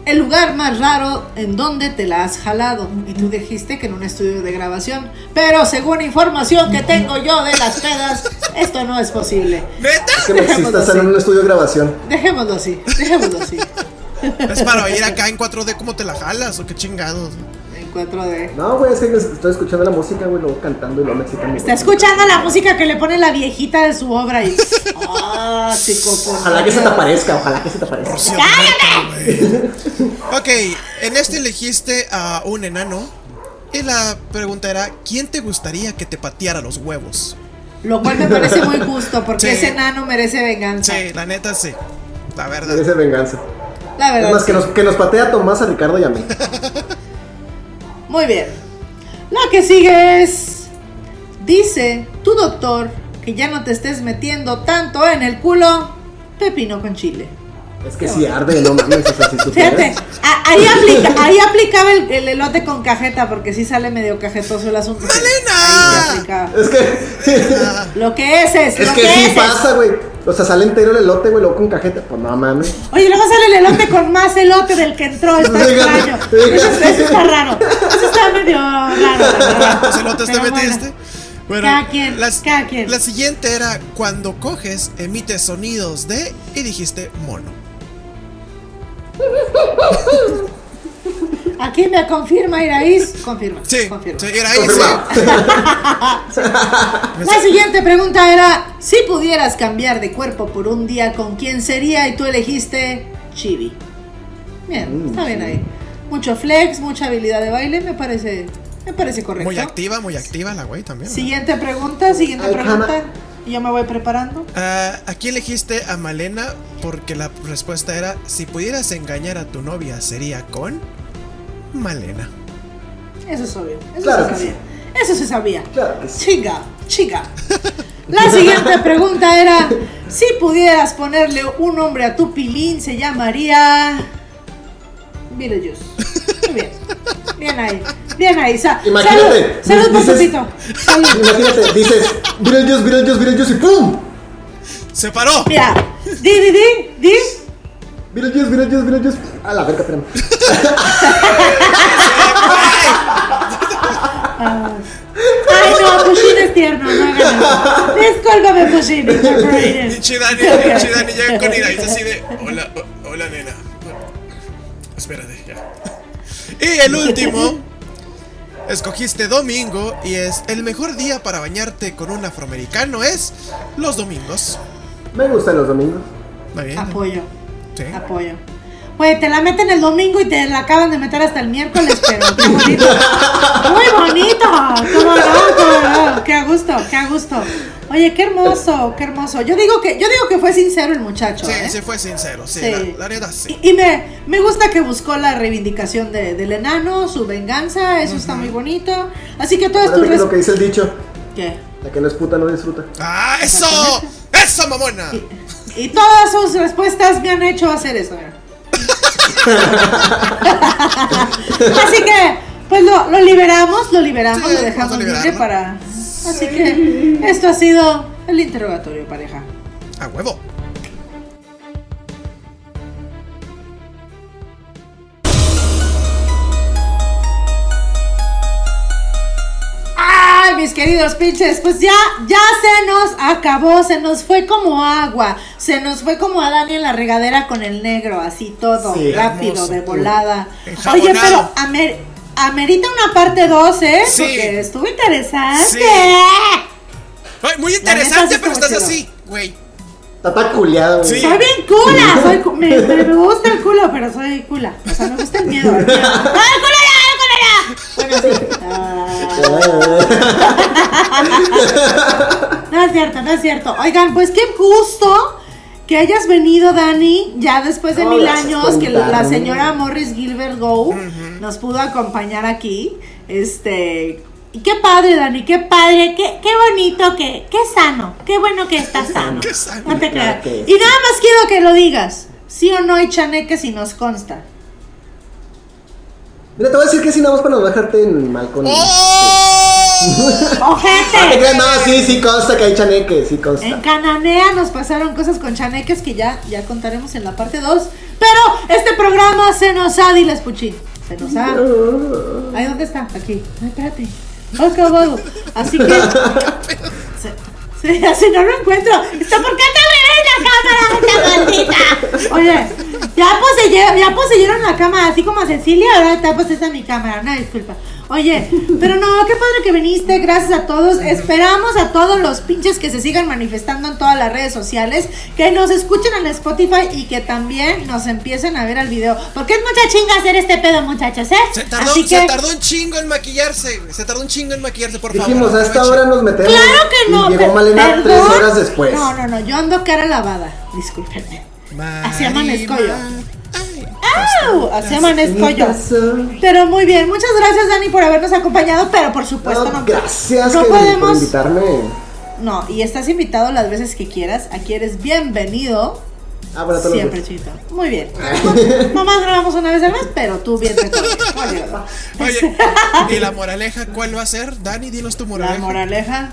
el lugar más raro en donde te la has jalado. Y tú dijiste que en un estudio de grabación. Pero según información que tengo yo de las pedas, esto no es posible. ¿Neta? Es que no existe en un estudio de grabación. Dejémoslo así, dejémoslo así. <laughs> Es para oír acá en 4D cómo te la jalas o qué chingados. En 4D. No, güey, es que estoy escuchando la música, güey, luego cantando y luego me excitan. Está escuchando la música que le pone la viejita de su obra y. <laughs> ¡Ah, psicofonía! Ojalá que se te aparezca, ojalá que se te aparezca. Rocío güey. Ok, en este elegiste a un enano. Y la pregunta era: ¿quién te gustaría que te pateara los huevos? Lo cual me parece muy justo porque Sí. ese enano merece venganza. Sí, la neta sí. La verdad. Merece venganza. La Es verdad. más, que nos, que nos patea a Tomás, a Ricardo y a mí. <laughs> Muy bien. La que sigue es. Dice tu doctor que ya no te estés metiendo tanto en el culo pepino con chile. Es que si arde, no mames, o sea, si. Fíjate, ahí, aplica, ahí aplicaba el, el elote con cajeta porque sí sale medio cajetoso el asunto. Aplicaba. Es que. Lo que es es, Es lo que que, sí es pasa, güey. O sea, sale entero el elote, güey, luego con cajeta. Pues no mames. Oye, luego sale el elote con más elote del que entró, <laughs> está extraño. Eso, eso está raro. Eso está medio raro. ¿Cuántos elotes te metiste? Bueno, Cada quien, las- cada quien. La siguiente era cuando coges, emites sonidos de y dijiste mono. Aquí me confirma Iraís. Confirma. Sí, confirma. sí. <laughs> La siguiente pregunta era: si pudieras cambiar de cuerpo por un día, ¿con quién sería? Y tú elegiste Chibi. Bien, Mm, está bien sí. ahí. Mucho flex, mucha habilidad de baile, me parece, me parece correcto. Muy activa, muy activa la güey también. ¿no? Siguiente pregunta, siguiente Ay, pregunta. Y yo me voy preparando. Ah, aquí elegiste a Malena porque la respuesta era si pudieras engañar a tu novia sería con Malena. Eso es obvio. Eso Claro se sabía. sí. Eso se sabía. Claro que sí. Chica, chica. <laughs> La siguiente pregunta era: si pudieras ponerle un nombre a tu pilín, se llamaría. Beetlejuice. Muy bien. Bien ahí. Bien ahí. Sa- Imagínate, Salud, salud por dices-. Salud. <laughs> Imagínate, dices, Beetlejuice, Beetlejuice, Beetlejuice y ¡pum! ¡Se paró! Mira. Di, di, di, di. Beetlejuice, Beetlejuice, Beetlejuice. A la verga, espérame. <laughs> Ay, no, Pushín es tierno, no hagan eso. Discúlpame, Pushín. incorporated. Y Chidani, Ok. Chidani llega con ira y es así de hola, hola nena. Espérate, ya. Y el último. Escogiste domingo y es el mejor día para bañarte con un afroamericano es los domingos. Me gustan los domingos. Muy bien. Apoyo. Sí. Apoyo. Oye, te la meten el domingo y te la acaban de meter hasta el miércoles, pero qué bonito. <laughs> Muy bonito. ¿Cómo no? ¿Cómo no? Qué a gusto, qué a gusto. Oye, qué hermoso, qué hermoso. Yo digo que, yo digo que fue sincero el muchacho. Sí, ¿eh? sí fue sincero, sí, Sí. La, la neta sí. Y, y me, me gusta que buscó la reivindicación de- del enano, su venganza, eso está muy bonito. Así que todas tus lo que dice el dicho, ¿Qué? la que no es puta no disfruta. ¡Ah, eso! ¡Eso, mamona! Y todas sus respuestas me han hecho hacer esto, mira. <laughs> Así que, pues lo, lo liberamos, lo liberamos, Sí, lo dejamos libre para. Así que esto ha sido el interrogatorio, pareja. ¡A huevo! Ay, mis queridos pinches, pues ya, ya se nos acabó, se nos fue como agua, se nos fue como a Dani en la regadera con el negro, así todo, Sí, rápido, hermoso. de volada. Oye, pero amer- amerita una parte 2, ¿eh? Sí. Porque estuvo interesante. Sí. Ay, muy interesante, pero estás chido. así, güey. Está tan culiado, güey. Sí. Soy bien cula, soy cu- me, <laughs> gusta el culo, pero soy cula. O sea, me gusta el miedo. el <laughs> miedo. ¡Ah, el culo ya, el culo ya! Bueno, sí. Ah. <laughs> No es cierto, no es cierto. Oigan, pues qué gusto que hayas venido, Dani, ya después de mil años que la señora Morris Gilbert Go nos pudo acompañar aquí. Este. Y qué padre, Dani, qué padre, qué, qué bonito, qué, qué sano, qué bueno que estás sano. Qué sano. No te creas. que Y nada más quiero que lo digas. Sí o no hay chaneques y nos consta. Mira, te voy a decir que si nada más para no dejarte en mal con. Te ¡Ojete! no, sí, sí consta que hay chaneque, sí En consta. Cananea nos pasaron cosas con chaneques que ya, ya contaremos en la parte 2. Pero este programa se nos ha, diles Puchín. Se nos ha. <laughs> Ay, ¿dónde está? Aquí. Ay, espérate. Ha acabado. Así que. <laughs> se- Sí, así no lo encuentro. Está por qué te abres la cámara, esta maldita. Oye, ya poseyeron, ya poseyeron la cámara, así como a Cecilia, ahora te posesta mi cámara, una disculpa. Oye, pero no, qué padre que viniste, gracias a todos. Esperamos a todos los pinches que se sigan manifestando en todas las redes sociales, que nos escuchen en Spotify y que también nos empiecen a ver el video. Porque es mucha chinga hacer este pedo, muchachos, ¿eh? Se tardó, Así se que. tardó un chingo en maquillarse. Se tardó un chingo en maquillarse, por favor. Dijimos, a esta hora nos metemos. Claro que no. Y llegó Malena perdón. tres horas después. No, no, no, yo ando cara lavada. Discúlpenme. Así amanezco yo. ¡Au! Así amanezco yo. Pero muy bien, muchas gracias Dani por habernos acompañado, pero por supuesto No, no, gracias no por invitarme. No, y estás invitado las veces que quieras. Aquí eres bienvenido. Ah, lo Siempre, chito. Muy bien. <laughs> Nomás grabamos una vez al mes, pero tú bien te Oye, <laughs> ¿y la moraleja cuál va a ser? Dani, dinos tu La moraleja. moraleja.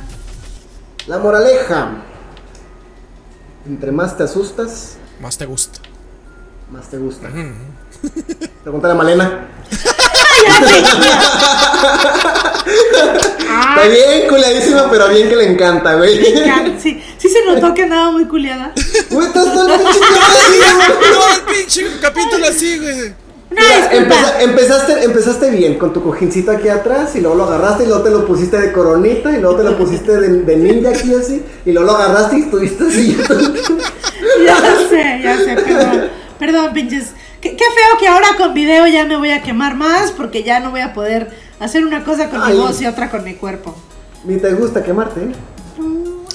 La moraleja. Entre más te asustas, Más te gusta. más te gusta. <laughs> Pregúntale a Malena. <laughs> Está bien culiadísima, pero bien que le encanta, güey. Sí, sí se notó que andaba muy culiada. Güey, estás todo pinche <laughs> güey. No, el pinche capítulo así, güey. Una Mira, disculpa. empeza- empezaste, empezaste bien con tu cojincito aquí atrás y luego lo agarraste y luego te lo pusiste de coronita y luego te lo pusiste de, de ninja aquí así y luego lo agarraste y estuviste así. <laughs> Ya sé, ya sé, perdón. Perdón, pinches. Qué, qué feo que ahora con video ya me voy a quemar más porque ya no voy a poder hacer una cosa con Ay. mi voz y otra con mi cuerpo. Ni te gusta quemarte, ¿eh?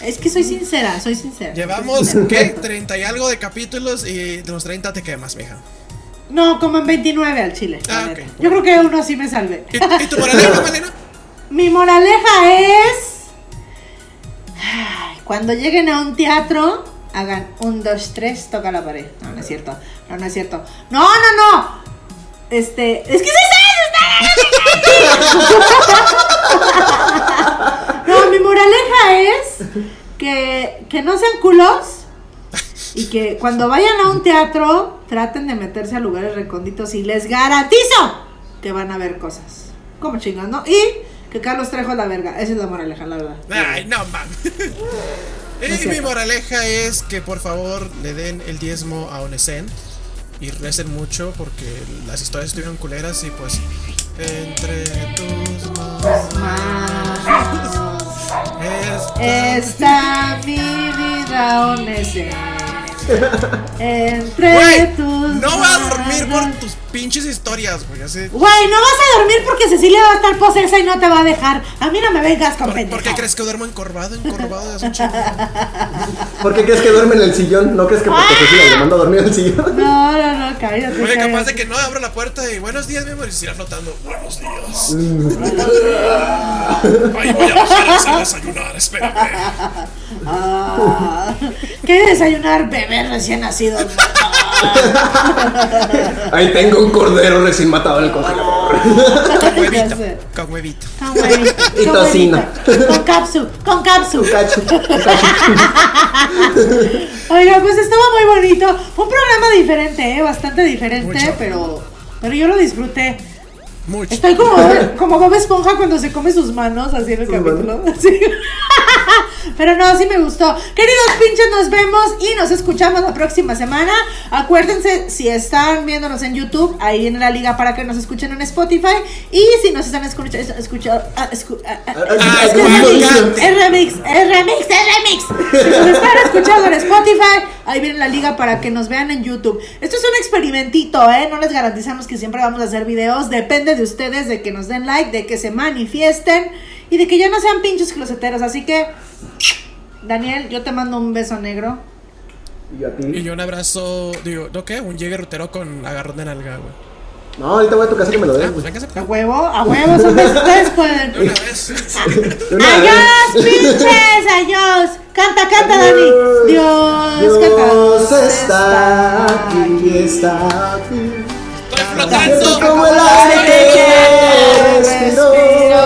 Es que soy sincera, soy sincera. Llevamos, ¿qué? 30 y algo de capítulos y de los 30 te quemas, mija. No, como en 29 al chile. Ah. Yo creo que uno sí me salvé. ¿Y, tu moraleja, <laughs> Malena? Mi moraleja es. Cuando lleguen a un teatro, hagan un, dos, tres, toca la pared. No, no es cierto. No, no es cierto. No, no, no. Este. Es que se <laughs> No, mi moraleja es que, que no sean culos y que cuando vayan a un teatro traten de meterse a lugares recónditos y les garantizo que van a ver cosas. Como chingas, ¿no? Y que Carlos Trejo la verga. Esa es la moraleja, la verdad. Ay, no mames. <laughs> Y mi moraleja es que por favor le den el diezmo a Onesen y recen mucho porque las historias estuvieron culeras y pues entre tus manos <laughs> es Está mi vida honese. Entre Güey, tus no va a dormir por tus pinches historias, güey, así. Güey, no vas a dormir porque Cecilia va a estar posesa y no te va a dejar. A mí no me vengas con ¿Por, por qué crees que duermo encorvado? Encorvado de hace. ¿Por qué crees que duerme en el sillón? ¿No crees que porque Cecilia le manda a dormir en el sillón? No, no, no, cállate. Oye, capaz de que no abro la puerta y buenos días, mi amor, y se irá flotando. Buenos días. Ay, voy a bajar a desayunar, espérame. Ah, ¿Qué desayunar, bebé recién nacido? <laughs> Ahí tengo un cordero recién matado en el congelador. <laughs> Con huevito. Con huevito. <laughs> Con huevito, Y con tocino. huevito. Con capsu, con capsu. Cacho. Oiga, pues estuvo muy bonito. Fue un programa diferente, ¿eh? bastante diferente, Mucho. pero pero yo lo disfruté. Mucho. Estoy como, <laughs> como Bob Esponja cuando se come sus manos, así en el capítulo. <laughs> Sí. Pero no, sí me gustó. Queridos pinches, nos vemos y nos escuchamos la próxima semana. Acuérdense, si están viéndonos en YouTube, ahí viene la liga para que nos escuchen en Spotify. Y si nos están escuchando, escuchando, es remix, es remix, es remix, es remix. Si nos están escuchando en Spotify, ahí viene la liga para que nos vean en YouTube. Esto es un experimentito, ¿eh? No les garantizamos que siempre vamos a hacer videos. Depende de ustedes, de que nos den like, de que se manifiesten y de que ya no sean pinches closeteros. Así que, Daniel, yo te mando un beso negro. Y a Y yo un abrazo, digo, ¿no qué? Un llegue rutero con agarrón de nalga, güey. No, ahorita voy a tu casa que me lo Ah, den, pues güey. véngase. A huevo, a huevo, son besos. Ustedes pueden. De una vez. <laughs> De una vez. Adiós, pinches, adiós. Canta, canta, Dani. Dios, Dios canta. está aquí, está aquí. Estoy Tan cierto flotando. como el aire que respiro.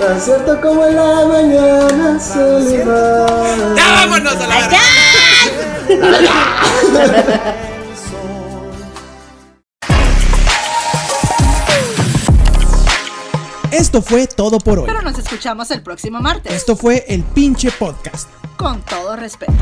Tan cierto como en la mañana se levanta. ¡Ya vámonos a la verga! Esto fue todo por hoy. Pero nos escuchamos el próximo martes. Esto fue el pinche podcast. Con todo respeto.